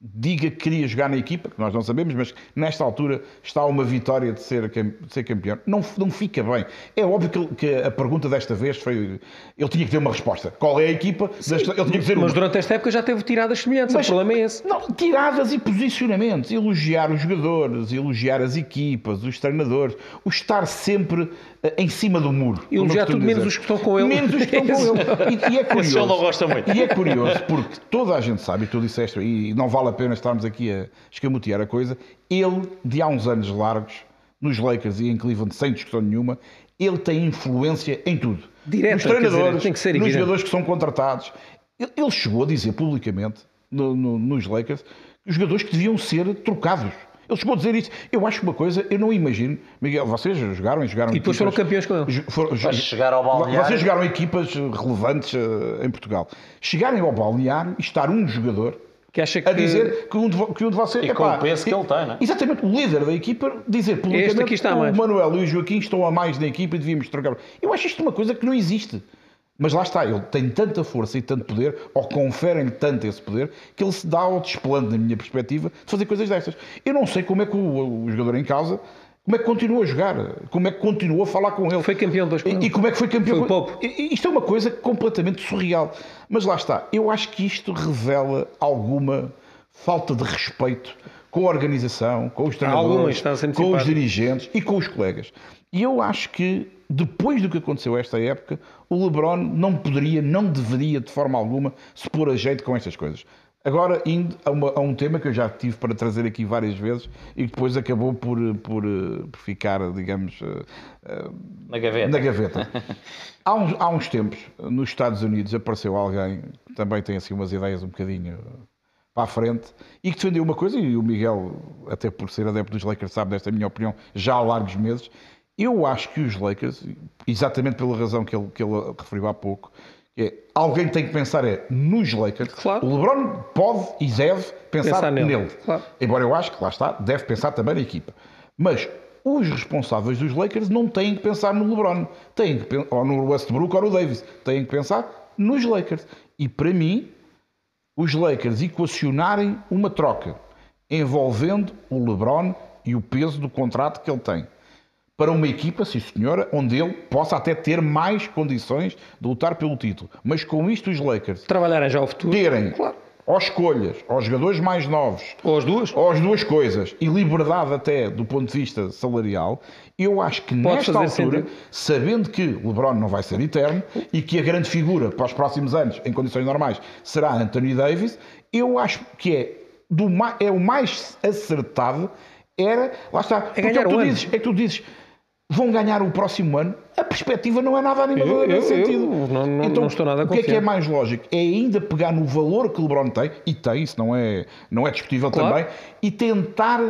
diga que queria jogar na equipa, que nós não sabemos, mas nesta altura está uma vitória de ser, de ser campeão. Não, não fica bem. É óbvio que, que, a pergunta desta vez foi. Ele tinha que ter uma resposta. Qual é a equipa? Sim, ele tinha que dizer mas uma. durante esta época já teve tiradas semelhantes. Mas, o problema é esse. Não, tiradas e posicionamentos. Elogiar os jogadores, elogiar as equipas, os treinadores, o estar sempre em cima do muro. Elogiar tudo menos os que estão com ele. Menos os que estão com ele. E, e é curioso. Ele não gosta muito. E é curioso porque toda a gente sabe, e tu disseste, e não vale a pena estarmos aqui a escamotear a coisa, ele, de há uns anos largos, nos Lakers e em Cleveland, sem discussão nenhuma, ele tem influência em tudo. Direta, nos dizer, treinadores, tem que ser nos jogadores que são contratados. Ele, chegou a dizer publicamente no- no- nos Lakers que os jogadores que deviam ser trocados. Ele chegou a dizer isso. Eu acho uma coisa, eu não imagino. Miguel, vocês jogaram e jogaram E depois foram campeões com ele. Foram- jo- Mas chegar ao balneário- Vocês jogaram equipas relevantes eh, em Portugal. Chegarem ao balneário e estar um jogador Que acha que a dizer que um de, que um de vocês. E com o peso que ele tem, não é? Exatamente, o líder da equipa dizer Este publicamente aqui está o mais. Manuel e o Joaquim estão a mais na equipa e devíamos trocar. Eu acho isto uma coisa que não existe. Mas lá está, ele tem tanta força e tanto poder, ou conferem tanto esse poder, que ele se dá ao desplante, na minha perspectiva, de fazer coisas destas. Eu não sei como é que o, o jogador em causa, como é que continua a jogar, como é que continua a falar com ele. foi campeão com E, e como é que foi campeão? Foi. I- Isto é uma coisa completamente surreal. Mas lá está, eu acho que isto revela alguma falta de respeito com a organização, com os treinadores, com os dirigentes e com os colegas. E eu acho que depois do que aconteceu esta época, o LeBron não poderia, não deveria de forma alguma se pôr a jeito com estas coisas. Agora, indo a, uma- a um tema que eu já tive para trazer aqui várias vezes e que depois acabou por, por, eh, por ficar, digamos, eh, eh, Na gaveta. na gaveta. há, uns, há uns tempos, nos Estados Unidos, apareceu alguém que também tem assim umas ideias um bocadinho para a frente e que defendeu uma coisa, e o Miguel, até por ser adepto dos Lakers, sabe desta minha opinião já há largos meses. Eu acho que os Lakers, exatamente pela razão que ele, que ele referiu há pouco, é, alguém tem que pensar é nos Lakers. Claro. O LeBron pode e deve pensar, Pensar nele, nele. claro. Embora eu acho que, lá está, deve pensar também na equipa. Mas os responsáveis dos Lakers não têm que pensar no LeBron, têm que, ou no Westbrook ou no Davis, têm que pensar nos Lakers. E para mim, os Lakers equacionarem uma troca envolvendo o LeBron e o peso do contrato que ele tem para uma equipa, sim senhora, onde ele possa até ter mais condições de lutar pelo título. Mas com isto os Lakers Trabalharem já o futuro. terem Claro. ou escolhas, ou jogadores mais novos, Ou as duas. ou as duas coisas, e liberdade até do ponto de vista salarial, eu acho que Pode nesta altura, sentido. sabendo que LeBron não vai ser eterno e que a grande figura para os próximos anos, em condições normais, será Anthony Davis, eu acho que é, do, é o mais acertado era, lá está, porque é, que tu dizes, é que tu dizes, vão ganhar o próximo ano, a perspectiva não é nada animadora Eu- eu- nesse eu sentido. não- não- então, não estou nada o que é que é mais lógico? É ainda pegar no valor que o LeBron tem, e tem, isso não é, não é discutível Claro. também, e tentar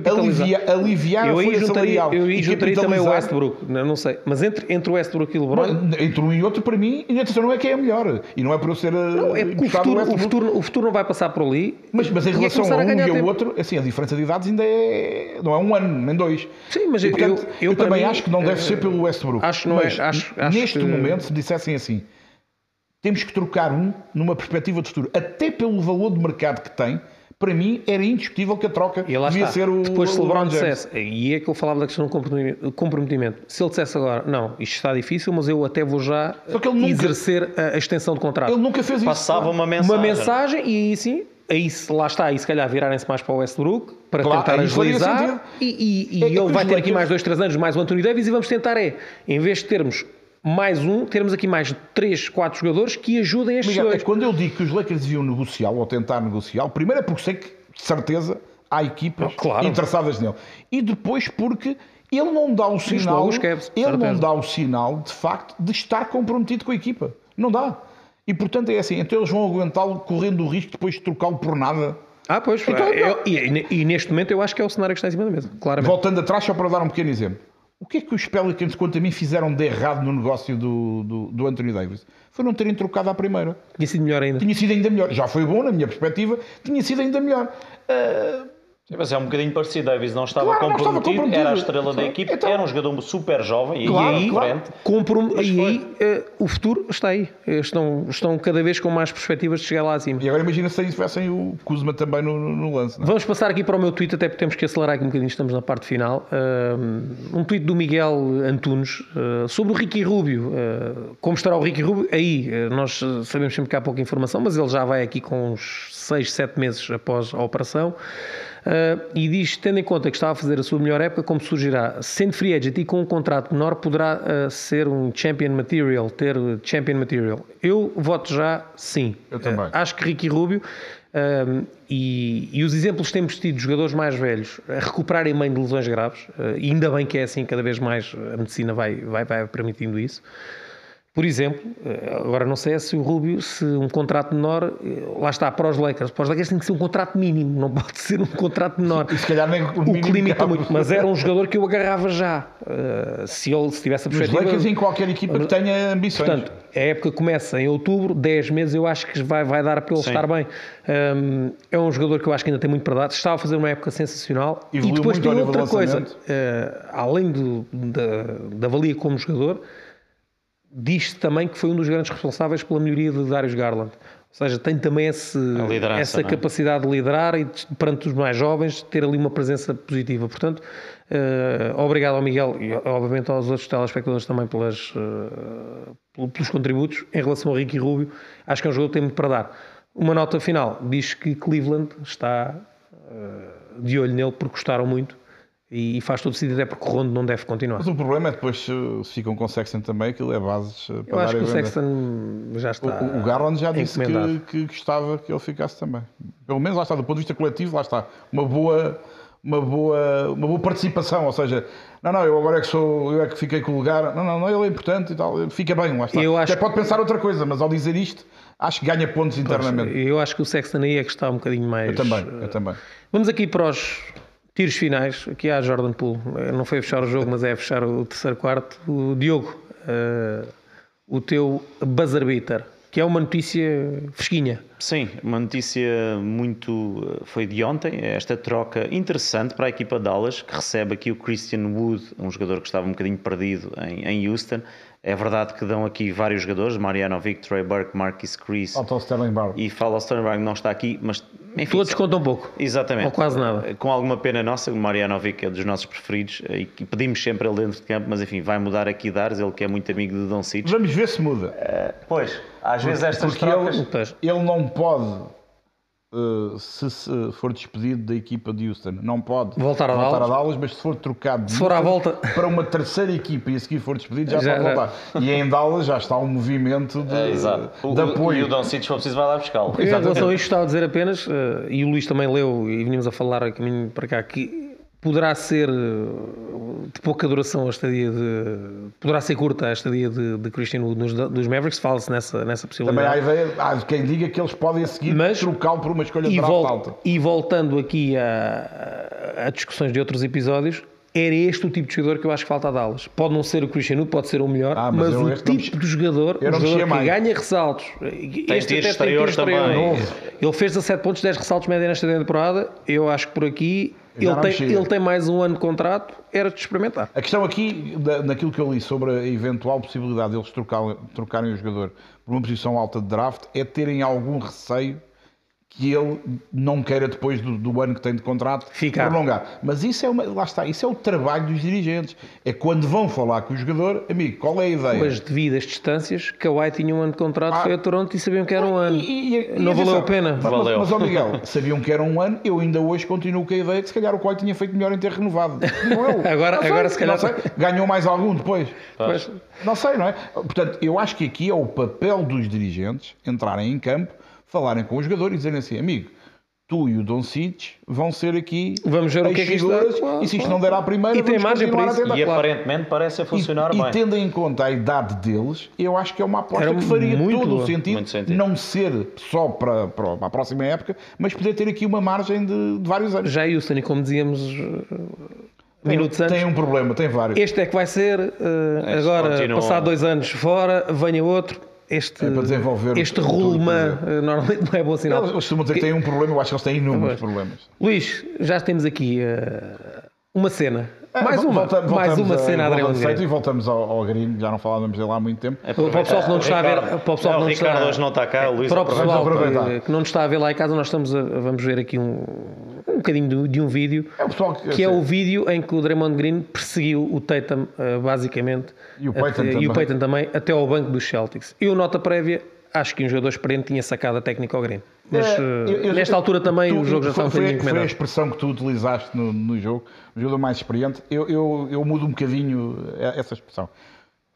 Capitalizar. aliviar, Eu a folha juntaria, salarial. eu aí juntaria também o. Westbrook. Não, sei. Mas entre, entre o Westbrook e o LeBron. Entre um e outro, para mim, atenção, não é que é a melhor. E não é por eu ser Não, é porque o futuro, o, futuro, o futuro não vai passar por ali. Mas, mas em é relação começar a um e ao outro, assim, a diferença de idades ainda é. não é um ano, nem dois. Sim, mas E, eu- portanto, eu- eu, para também mim, acho que não deve eh, ser pelo Westbrook. acho não é- Mas, acho- acho neste que- momento, se dissessem assim, temos que trocar um numa perspectiva de futuro, até pelo valor de mercado que tem, para mim era indiscutível que a troca E lá devia está. ser o. Depois, se LeBron James. dissesse, e é que eu falava da questão do comprometimento. Se ele dissesse agora, não, isto está difícil, mas eu até vou já nunca- exercer a, a extensão de contrato. Ele nunca fez isso. Passava uma mensagem. Uma mensagem, e aí sim, aí lá está, aí se calhar virarem-se mais para o Westbrook para Claro, tentar agilizar. E, e- e É ele vai ter aqui Lakers- mais dois, três anos, mais o Anthony Davis, e vamos tentar é, em vez de termos mais um, termos aqui mais três, quatro jogadores que ajudem estes Miguel, é dois. quando eu digo que os Lakers deviam negociar ou tentar negociar, primeiro é porque sei que, de certeza, há equipas Ah, claro. interessadas nele. E depois porque ele não dá o sinal. ele não certeza. dá o sinal, de facto, de estar comprometido com a equipa. Não dá. E portanto é assim, então eles vão aguentá-lo correndo o risco depois de trocá-lo por nada. Ah, pois, Então, eu- e, e neste momento eu acho que é o cenário que está em cima da mesa, claramente. Voltando atrás, só para dar um pequeno exemplo. O que é que os Pelicans, quanto a mim, fizeram de errado no negócio do, do, do Anthony Davis? Foi não terem trocado à primeira. Tinha sido melhor ainda. Tinha sido ainda melhor. Já foi bom, na minha perspectiva, tinha sido ainda melhor. Ah, Sim, mas é um bocadinho parecido. Davis não estava, Claro, não estava comprometido, comprometido. era a estrela da Claro. equipe, Então- era um jogador super jovem e Claro, aí, claro. Comprom e aí eh, o futuro está aí. Eh, Estão, estão cada vez com mais perspectivas de chegar lá acima. E agora imagina se tivessem o Kuzma também no, no- no lance. Não? é? Vamos passar aqui para o meu tweet, até porque temos que acelerar aqui um bocadinho, estamos na parte final. Um, um tweet do Miguel Antunes uh, sobre o Ricky Rubio. Uh, como estará o Ricky Rubio? Aí, uh, nós uh, sabemos sempre que há pouca informação, mas ele já vai aqui com uns 6, 7 meses após a operação. Uh, e diz, tendo em conta que estava a fazer a sua melhor época, como surgirá, sendo free agent e com um contrato menor, poderá uh, ser um champion material, ter champion material. Eu voto já sim. Eu também. Uh, acho que Ricky Rubio Um, e, e, os exemplos que temos tido de jogadores mais velhos a recuperarem bem de lesões graves, uh, ainda bem que é assim, cada vez mais a medicina vai, vai, vai permitindo isso. Por exemplo, eh, agora não sei se o Rubio, se um contrato menor, eh, lá está, para os Lakers. Para os Lakers tem que ser um contrato mínimo, não pode ser um contrato menor. E se calhar nem o, o que limita cabe. muito. Mas era um jogador que eu agarrava já. Uh, se ele se tivesse a perspectiva. Os Lakers em qualquer equipa que tenha ambições. Portanto, a época começa em outubro, 10 meses, eu acho que vai, vai dar para ele Sim. estar bem. Um, é um jogador que eu acho que ainda tem muito para dar. Estava a fazer uma época sensacional. E, e depois tem outra coisa. Além do, da, da valia como jogador diz-se também que foi um dos grandes responsáveis pela melhoria de Darius Garland. Ou seja, tem também esse, essa é? capacidade de liderar e perante os mais jovens ter ali uma presença positiva. Portanto, uh, obrigado ao Miguel e obviamente aos outros telespectadores também pelas, uh, pelos contributos. Em relação ao Ricky Rubio, acho que é um jogador que tem muito para dar. Uma nota final diz que Cleveland está uh, de olho nele porque gostaram muito e faz todo sentido, até porque o Rondo não deve continuar. Mas o problema é depois se ficam com o Sexton também, aquilo é bases para Eu acho que o Sexton já está. O, o Garland já disse que, que, gostava que ele ficasse também. Pelo menos lá está, do ponto de vista coletivo, lá está. Uma boa, uma boa, uma boa participação, ou seja, não, não, eu agora é que sou, eu é que fiquei com o lugar, não, não, não ele é importante e tal, fica bem, lá está. Eu acho... Até pode pensar outra coisa, mas ao dizer isto, acho que ganha pontos internamente. Pois, eu acho que o Sexton aí é que está um bocadinho mais. Eu também, eu também. Vamos aqui para os Tiros finais, aqui há Jordan Poole, não foi a fechar o jogo, mas é a fechar o terceiro quarto. O Diogo, uh, o teu buzzer beater, que é uma notícia fresquinha. Sim, uma notícia muito. foi de ontem, esta troca interessante para a equipa de Dallas, que recebe aqui o Christian Wood, um jogador que estava um bocadinho perdido em, em Houston. É verdade que dão aqui vários jogadores, Mariano Vic, Trey Burke, Marquis Chris e Fala Sterling não está aqui, mas enfim, Todos contam um pouco. Exatamente. Ou quase nada. Com alguma pena nossa, o Marianovic é um dos nossos preferidos e pedimos sempre ele dentro de campo, mas enfim, vai mudar aqui Dares, ele que é muito amigo de Don Cid. Vamos ver se muda. Uh, pois, às vezes estas porque trocas... Ele, ele não pode Uh, se, se, for despedido da equipa de Houston, não pode voltar a, voltar Dallas. a Dallas, mas se for trocado se for à volta. para uma terceira equipa e a seguir for despedido, já, já pode voltar. Já. E em Dallas já está um movimento de, é, de apoio. E o Don se for preciso, vai lá buscá-lo. Em relação a isto, estava a dizer apenas, uh, e o Luís também leu, e vinhamos a falar a caminho para cá, que poderá ser eh, de pouca duração a estadia de. Poderá ser curta a estadia de, de Christian Wood nos, dos Mavericks, fala-se nessa, nessa possibilidade. Também há ideia, há quem diga que eles podem a seguir trocá-lo por uma escolha de draft vol alta. E voltando aqui a, a, discussões de outros episódios, era este o tipo de jogador que eu acho que falta a Dallas. Pode não ser o Cristiano, pode ser o melhor, ah, mas, mas o tipo de jogador, o jogador que mais. ganha ressaltos. Tem este até exterior tem também. Ele fez 17 pontos, 10 ressaltos média nesta temporada. Eu acho que por aqui ele tem, ele tem, mais um ano de contrato, era de experimentar. A questão aqui, naquilo que eu li sobre a eventual possibilidade de eles trocarem, trocarem o jogador por uma posição alta de draft, é terem algum receio que ele não queira depois do, do, ano que tem de contrato Ficar. prolongar. Mas isso é uma, lá está, isso é o trabalho dos dirigentes. É quando vão falar com o jogador, amigo, qual é a ideia? Pois devido às distâncias, Kawhi tinha um ano de contrato, ah, foi a Toronto e sabiam que era um ano. E, e, não valeu a pena. Mas, valeu. mas, mas Miguel, sabiam que era um ano, eu ainda hoje continuo com a ideia que se calhar o Kawhi tinha feito melhor em ter renovado. Não eu. agora, sei, agora se calhar. Sei, ganhou mais algum depois. Pois. Não sei, não é? Portanto, eu acho que aqui é o papel dos dirigentes entrarem em campo, falarem com o jogador e dizerem assim, amigo, tu e o Don Cic vão ser aqui Vamos ver o que é que isto dá. e se isto não der à primeira, e tem margem para isso. E aparentemente parece a funcionar e, bem. E tendo em conta a idade deles, eu acho que é uma aposta Era que faria todo o sentido, sentido, não ser só para, para a próxima época, mas poder ter aqui uma margem de, de vários anos. Já Houston, e como dizíamos minutos tem, antes. Tem um problema, tem vários. Este é que vai ser, uh, agora, passar dois anos fora, venha outro este, é para desenvolver este rulma eh, normalmente não é bom sinal. Eles costumam dizer que têm um problema, eu acho que eles têm inúmeros problemas. Luís, já temos aqui uh, uma cena. É, mais uma, voltamos, mais uma cena a Adriano Feito e voltamos ao, ao Grino, já não falávamos dele há muito tempo. É, para o pessoal que não está a ver, para o pessoal não, não Ricardo está, hoje não está cá, o Luís para o pessoal que, que não nos está a ver lá em casa, nós estamos a, vamos ver aqui um, um bocadinho de, um vídeo é que, que é o vídeo em que o Draymond Green perseguiu o Tatum, uh, basicamente, e o, Payton até, também. o Payton também, até ao banco dos Celtics. Eu, nota prévia, acho que um jogador experiente tinha sacado a técnica ao Green. Mas é, eu, eu, nesta altura também tu, o jogo já está um bocadinho. Foi a expressão que tu utilizaste no, no jogo, o jogador mais experiente. Eu, eu, eu mudo um bocadinho essa expressão.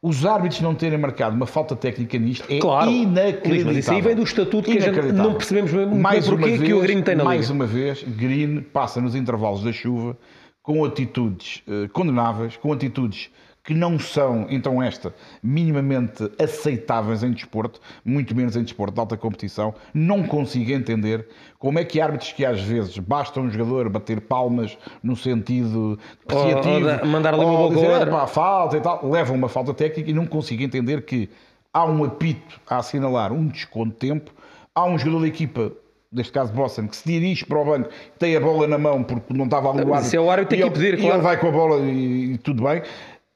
Os árbitros não terem marcado uma falta técnica nisto é Claro. inacreditável. Isso aí vem do estatuto que a gente não percebemos bem mais porquê uma que vez, o Green tem na Mais liga. uma vez, Green passa nos intervalos da chuva com atitudes eh, condenáveis, com atitudes que não são, então esta, minimamente aceitáveis em desporto, muito menos em desporto de alta competição. Não consigo entender como é que árbitros que às vezes basta um jogador bater palmas no sentido ou da- mandar ali uma ou dizer, ou. "Epá, falta e tal, levam uma falta técnica e não consigo entender que há um apito a assinalar um desconto de tempo, há um jogador da equipa, neste caso Boston, que se dirige para o banco, tem a bola na mão porque não estava ali o árbitro. isso é o árbitro e tem que pedir, claro. ele vai com a bola e, e tudo bem.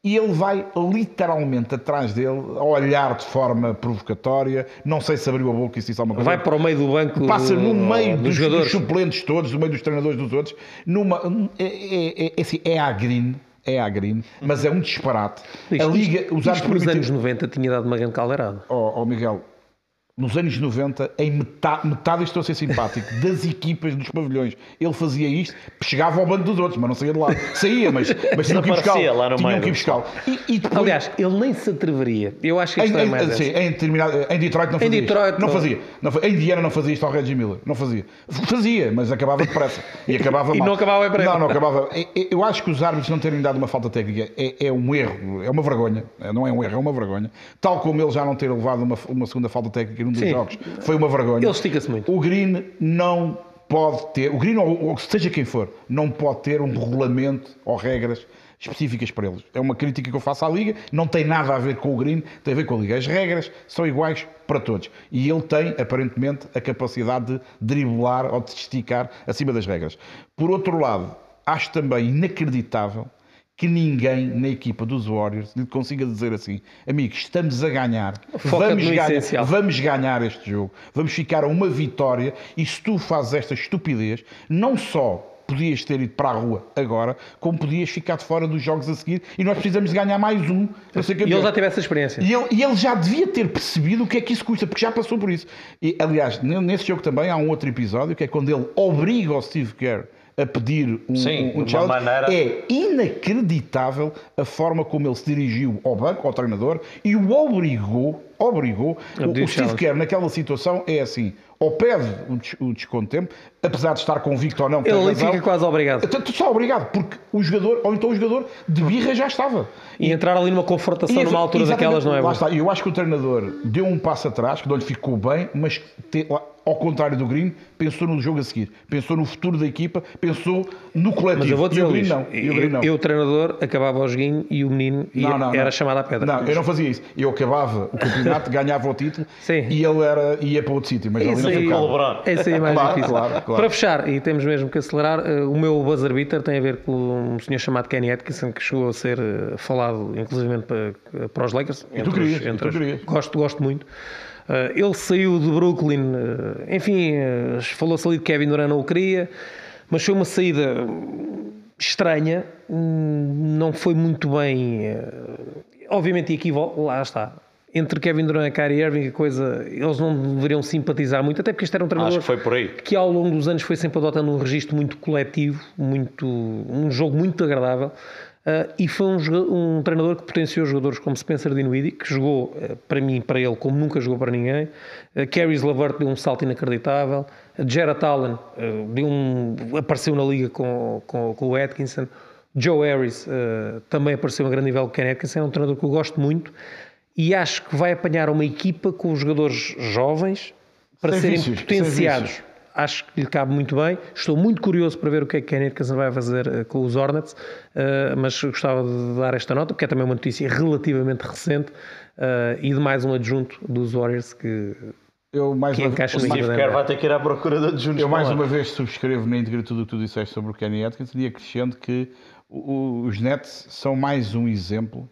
E ele vai literalmente atrás dele, a olhar de forma provocatória. Não sei se abriu a boca e se disse alguma coisa. Vai para o meio do banco Passa no meio dos dos, jogadores. dos suplentes todos, no meio dos treinadores dos outros. Numa, é, é, é, é assim, é a green, é a green, mas é um disparate. Isto- a Liga, isto- os isto árbitros nos anos 90 tinha dado uma grande caldeirada. Ó ó, Miguel, nos anos 90, em metade, metade estou a ser simpático, das equipas dos pavilhões, ele fazia isto, chegava ao banco dos outros, mas não saía de lá. Saía, mas, mas tinham que ir buscar. Lá no Tinham meio que ir buscar. E, e depois, Aliás, ele nem se atreveria. Eu acho que a em, é em, mais sim, em, em Detroit não Em fazia. Detroit, isto. não não. fazia. Não em Indiana não fazia isto ao Reggie Miller. Não fazia. Fazia, mas acabava depressa. E acabava E mal. não acabava para Não, não acabava. Eu acho que os árbitros não terem dado uma falta técnica é, é um erro, é uma vergonha. É, Não é um erro, é uma vergonha. Tal como ele já não ter levado uma, uma segunda falta técnica num dos Sim. jogos, foi uma vergonha. Ele estica-se muito. O Green não pode ter, o Green ou, ou seja quem for, não pode ter um regulamento ou regras específicas para eles. É uma crítica que eu faço à Liga, não tem nada a ver com o Green, tem a ver com a Liga. As regras são iguais para todos. E ele tem, aparentemente, a capacidade de driblar ou de se esticar acima das regras. Por outro lado, acho também inacreditável que ninguém na equipa dos Warriors lhe consiga dizer assim, amigos, estamos a ganhar, vamos ganhar, essencial." vamos ganhar este jogo, vamos ficar a uma vitória e se tu fazes esta estupidez, não só podias ter ido para a rua agora, como podias ficar de fora dos jogos a seguir e nós precisamos de ganhar mais um para ser E ele já teve essa experiência. E ele, e ele já devia ter percebido o que é que isso custa, porque já passou por isso. E, aliás, ne- nesse jogo também há um outro episódio que é quando ele obriga o Steve Kerr a pedir um, Sim, um, challenge. maneira- É inacreditável a forma como ele se dirigiu ao banco, ao treinador, e o obrigou, obrigou. O, o Steve. Kerr, naquela situação, é assim: ou pede o, des- o desconto de tempo, apesar de estar convicto ou não, Ele razão, fica quase obrigado. Tu só obrigado, porque o jogador, ou então o jogador de birra já estava. E entrar ali numa confrontação E numa altura daquelas não é Lá bom. está. E eu acho que o treinador deu um passo atrás, que não lhe ficou bem, mas te- ao contrário do Green, pensou no jogo a seguir. Pensou no futuro da equipa, pensou no coletivo. Mas eu vou dizer, e o Green não. E o Green eu, não. eu, treinador, acabava o joguinho e o menino ia- Não, não, era não. chamado à pedra. Não, eu não fazia isso. Eu acabava o campeonato, ganhava o título Sim. e ele era, ia para outro sítio. Mas ali Isso não aí, ficava. é isso aí mais Claro, difícil. claro, claro. Para fechar, e temos mesmo que acelerar, eh, o meu buzzer beater tem a ver com um senhor chamado Kenny Atkinson, que chegou a ser eh, falado, inclusive para, para os Lakers. tu querias, e tu os- querias. Gosto, gosto muito. Eh, ele saiu de Brooklyn, eh, enfim, eh, falou-se ali de Kevin Durant, não o queria, mas foi uma saída estranha, hum, não foi muito bem. Obviamente, e aqui lá está. Entre Kevin Durant e Kyrie Irving, a coisa, eles não deveriam simpatizar muito, até porque este era um treinador que que ao longo dos anos foi sempre adotando um registro muito coletivo, muito, um jogo muito agradável. Ah, e foi um, um treinador que potenciou jogadores como Spencer Dinwiddie, que jogou ah, para mim para ele como nunca jogou para ninguém. Uh, Caris Lavert deu um salto inacreditável. Jared Allen deu um, apareceu na liga com, com, com o Atkinson. Joe Harris também apareceu a grande nível com o Ken Atkinson. É um treinador que eu gosto muito e acho que vai apanhar uma equipa com os jogadores jovens para serem vícios, potenciados. Acho que lhe cabe muito bem. Estou muito curioso para ver o que é que Kenny Atkinson vai fazer eh, com os Hornets, eh, mas gostava de dar esta nota, porque é também uma notícia relativamente recente eh, e de mais um adjunto dos Warriors que, Eu mais que uma da vai ter que ir à procura de adjuntos. Eu mais uma vez subscrevo na íntegra tudo o que tu disseste sobre o Kenny Atkinson e acrescento que o- o- os Nets são mais um exemplo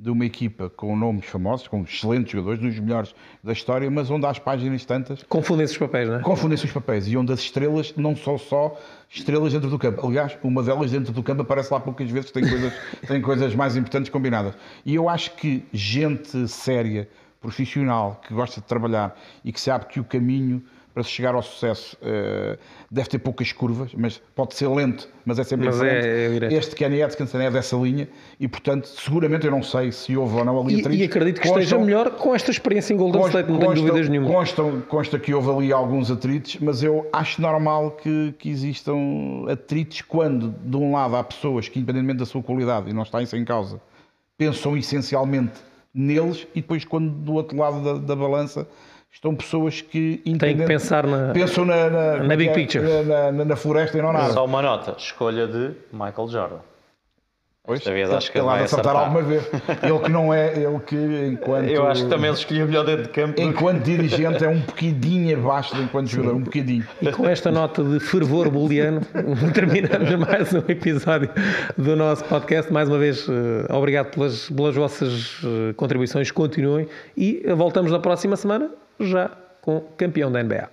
de uma equipa com nomes famosos, com excelentes jogadores, dos melhores da história, mas onde há as páginas tantas confundem-se os papéis, não é? confundem-se os papéis e onde as estrelas não são só estrelas dentro do campo. Aliás, uma delas dentro do campo aparece lá poucas vezes, tem coisas, tem coisas mais importantes combinadas. E eu acho que gente séria, profissional, que gosta de trabalhar e que sabe que o caminho para se chegar ao sucesso uh, deve ter poucas curvas, mas pode ser lento, mas é sempre mas é, é este Kenny Atkinson é dessa linha e, portanto, seguramente eu não sei se houve ou não ali atritos. E, e acredito que constam, esteja melhor com esta experiência em Golden State, não tenho dúvidas nenhuma. Consta, consta que houve ali alguns atritos, mas eu acho normal que, que existam atritos quando, de um lado, há pessoas que, independentemente da sua qualidade, e não está isso em causa, pensam essencialmente neles e depois, quando do outro lado da, da balança estão pessoas que têm que pensar na, pensam na, na, na big é, picture, na, na, na, floresta e não nada. Só uma nota: escolha de Michael Jordan. Pois, vez acho que ele acertar, acertar alguma vez. Ele que não é, ele que enquanto. Eu acho que também ele escolheu melhor dentro de campo. Enquanto dirigente é um bocadinho abaixo de enquanto jogador, um bocadinho. E com esta nota de fervor booleano, terminamos mais um episódio do nosso podcast. Mais uma vez, eh, obrigado pelas, pelas vossas eh, contribuições, continuem e voltamos na próxima semana já com campeão da NBA.